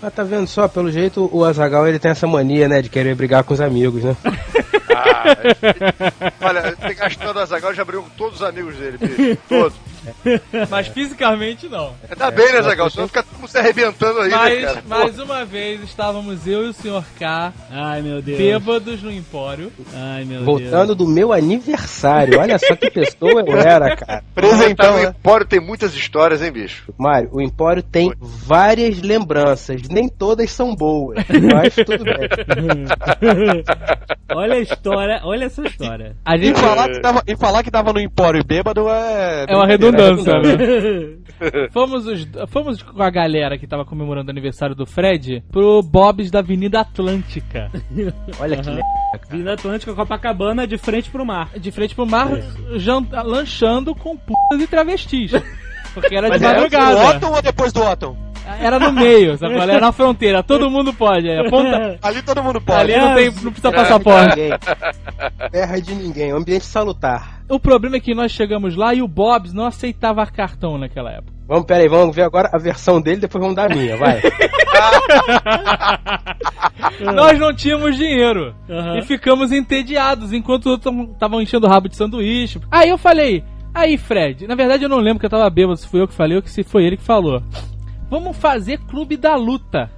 Mas tá vendo só, pelo jeito o Azagal ele tem essa mania, né, de querer brigar com os amigos, né? <laughs> Ah, olha, tem gastando as agora já abriu todos os amigos dele, bicho. Todos. <laughs> Mas fisicamente não. Ainda bem, né, Zagal? Senão fica todo mundo se arrebentando aí, né, Mas, cara? mais uma vez, estávamos eu e o Sr. K Ai, meu Deus. bêbados no Empório. Ai, meu Voltando do meu aniversário. Olha só que pessoa eu era, cara. Presentão, né? o Empório tem muitas histórias, hein, bicho? Mário, o Empório tem várias lembranças. Nem todas são boas, mas tudo bem. Deus. <laughs> olha a história, olha essa história. A E gente falar, que tava, e falar que tava no empório e bêbado é. É uma brincadeira. Redundância, <laughs> né? fomos, os- fomos com a galera que tava comemorando o aniversário do Fred pro Bob's da Avenida Atlântica. <laughs> Olha que merda. Vindo Atlântica Copacabana de frente pro mar. De frente pro mar, janta- lanchando com putas e travestis. <laughs> Porque era de Mas era antes do madrugada. Otton ou depois do Otton? Era no meio, sabe? é? Era na fronteira. Todo mundo pode. é, Aponta. Ali todo mundo pode. Ali não, tem, não precisa Terra passaporte. de ninguém. Terra de ninguém. Ambiente salutar. O problema é que nós chegamos lá e o Bob's não aceitava cartão naquela época. Vamos, pera aí, vamos ver agora a versão dele, depois vamos dar a minha, vai. <laughs> Nós não tínhamos dinheiro. Aham. E ficamos entediados enquanto estavam enchendo o rabo de sanduíche. Aí eu falei, aí Fred, na verdade eu não lembro que eu tava bêbado, se fui eu que falei ou que se foi ele que falou. Vamos fazer clube da luta.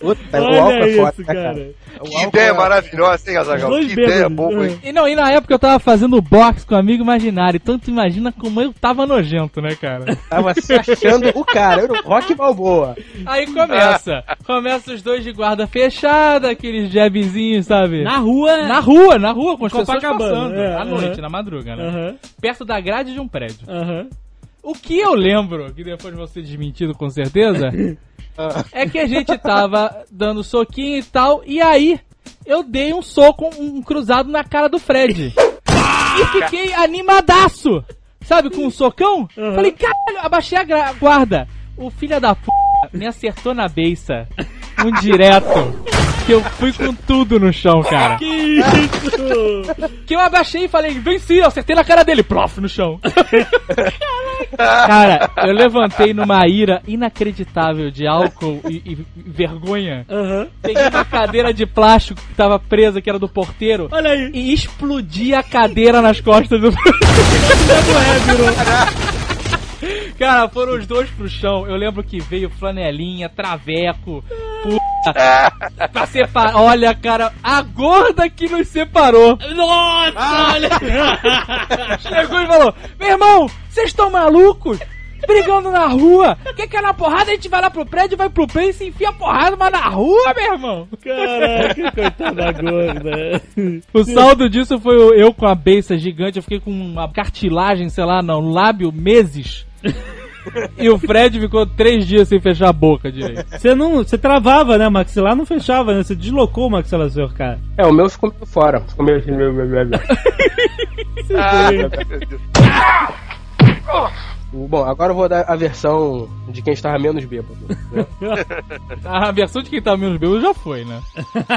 Puta, o álcool Olha é isso, foda, né, cara. O Que ideia é- maravilhosa, hein, Azagal? Dois Que ideia bêbados. boa, hein? E não, e na época eu tava fazendo boxe com um amigo imaginário, então tu imagina como eu tava nojento, né, cara? Tava se achando o cara, era o Rock Balboa. Aí começa. Começa os dois de guarda fechada, aqueles jabzinhos, sabe? Na rua. Na rua, na rua, com as pessoas passando. é, à noite, na madruga, né? Aham, Perto da grade de um prédio. aham. O que eu lembro, que depois ser desmentido com certeza, <laughs> é que a gente tava dando soquinho e tal, e aí eu dei um soco, um cruzado na cara do Fred. E fiquei animadaço! Sabe, com um socão? Uhum. Falei, caralho, abaixei a guarda. O filho da p me acertou na beiça. Um direto. Que eu fui com tudo no chão, cara. Que isso? <laughs> Que eu abaixei e falei, venci, eu acertei na cara dele, prof, no chão. <laughs> cara, eu levantei numa ira inacreditável de álcool e, e vergonha. Aham. Peguei uma cadeira de plástico que tava presa, que era do porteiro, Olha aí. e explodi a cadeira nas costas do. <laughs> Cara, foram os dois pro chão. Eu lembro que veio flanelinha, traveco, puta. pra separar. Olha, cara, a gorda que nos separou. Nossa, olha! <laughs> Chegou e falou: Meu irmão, vocês estão malucos? Brigando na rua. Quer que é na porrada? A gente vai lá pro prédio, vai pro e se enfia a porrada, mas na rua, meu irmão. Caraca, coitada gorda. O saldo disso foi o- eu com a beiça gigante. Eu fiquei com uma cartilagem, sei lá, no lábio meses. E o Fred ficou três dias sem fechar a boca direito. Você não. Você travava, né? O maxilar não fechava, né? Você deslocou o maxilar do senhor, cara. É, o meu ficou meio fora. Ficou meio. <laughs> Ah, meu Deus. Bom, agora eu vou dar a versão de quem estava menos bêbado. né? <laughs> A versão de quem tá menos bêbado já foi, né? <laughs>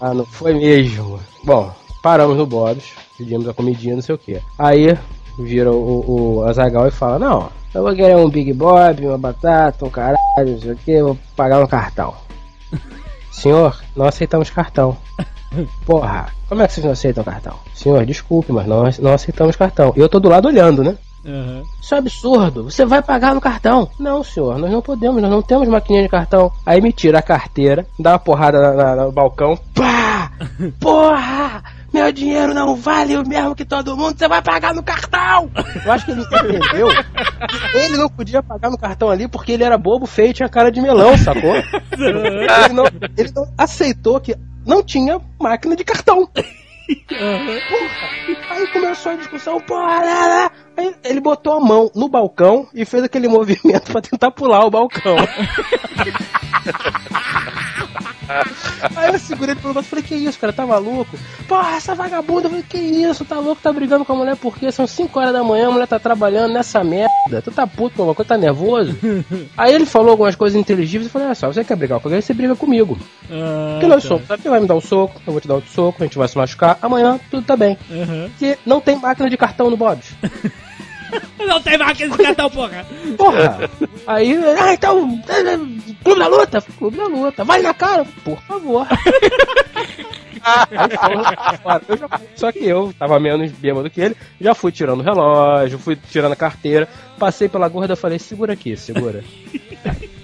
Ah, não foi mesmo. Bom, paramos no Bob's, pedimos a comidinha, não sei o que. Aí vira o, o Azagal e fala: Não, eu vou querer um Big Bob, uma batata, um caralho, não sei o que, vou pagar no cartão. <laughs> Senhor, não aceitamos cartão. Porra, como é que vocês não aceitam cartão? Senhor, desculpe, mas não, não aceitamos cartão. E eu tô do lado olhando, né? Aham. Isso é absurdo, você vai pagar no cartão. Não, senhor, nós não podemos, nós não temos maquininha de cartão. Aí me tira a carteira, dá uma porrada na- na- no balcão. Pá! <laughs> Porra! Meu dinheiro não vale o mesmo que todo mundo, você vai pagar no cartão! Eu acho que ele entendeu. que Ele não podia pagar no cartão ali porque ele era bobo, feio e tinha cara de melão, sacou? Ele não, ele não aceitou que não tinha máquina de cartão. Porra. Aí começou a discussão, porra, lá, lá. Aí ele botou a mão no balcão e fez aquele <laughs> movimento pra tentar pular o balcão. Aí eu segurei ele pelo braço e falei, que isso, cara, tá maluco? Porra, essa vagabunda, eu falei, que isso, tá louco, tá brigando com a mulher por quê? São 5 horas da manhã, a mulher tá trabalhando nessa merda, tu tá puto com alguma coisa, tá nervoso? <laughs> Aí ele falou algumas coisas inteligíveis e falei, olha só, você quer brigar com alguém, você briga comigo. Ah, Porque nós tá. somos, você vai me dar um soco, eu vou te dar outro soco, a gente vai se machucar, amanhã tudo tá bem. Aham. Porque não tem máquina de cartão no Bob's. <laughs> Não tem máquina de cartão, porra! Porra! Aí, ah, então, é, clube da luta? Clube da luta, vai na cara, por favor. Já- só que eu tava menos bêbado que ele, já fui tirando o relógio, fui tirando a carteira, passei pela gorda e falei, segura aqui, segura.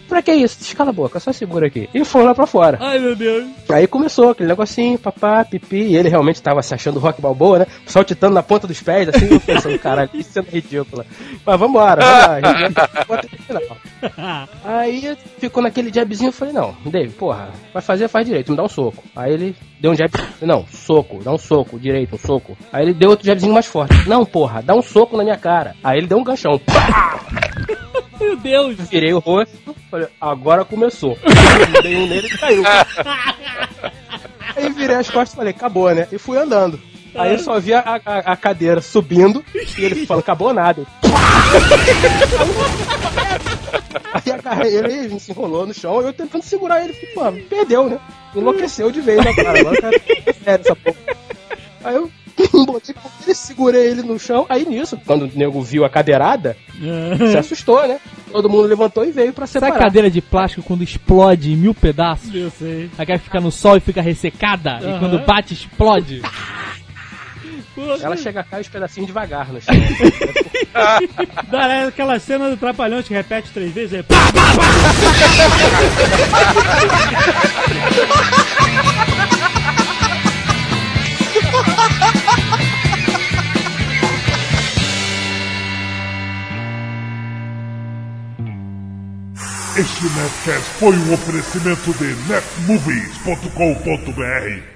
Pra que isso? Descala a boca, só segura aqui. E foi lá pra fora. Ai, meu Deus. Aí começou aquele negocinho, papá, pipi, e ele realmente tava se achando rock balboa, né? Saltitando na ponta dos pés, assim, eu pensando, caralho, isso é ridícula. Mas vambora, final. <laughs> Aí ficou naquele jabzinho, eu falei, não, Dave, porra, vai fazer, faz direito, me dá um soco. Aí ele deu um jab, não, soco, dá um soco, direito, um soco. Aí ele deu outro jabzinho mais forte, não, porra, dá um soco na minha cara. Aí ele deu um ganchão, pá! <laughs> Meu Deus. virei o rosto, falei, agora começou. <laughs> Dei um nele e caiu. Aí virei as costas e falei, acabou, né? E fui andando. Aí eu só vi a, a- a cadeira subindo e ele falou, acabou nada. <laughs> Aí agarrei ele, ele se enrolou no chão, eu tentando segurar ele, falei, mano, perdeu, né? Enlouqueceu de vez, né, cara? Agora tá sério essa porra. Aí eu <laughs> botei ele, segurei ele no chão, aí nisso, quando o nego viu a cadeirada, se assustou, né? Todo mundo levantou e veio pra Sabe separar. a cadeira de plástico quando explode em mil pedaços? Eu sei. Aquela que fica no sol e fica ressecada, e quando bate, explode. Ela chega a cair os pedacinhos devagar no chão. <laughs> Dá é aquela cena do Trapalhões que repete três vezes. É... <laughs> Este Netcast foi um oferecimento de netmovies.com.br.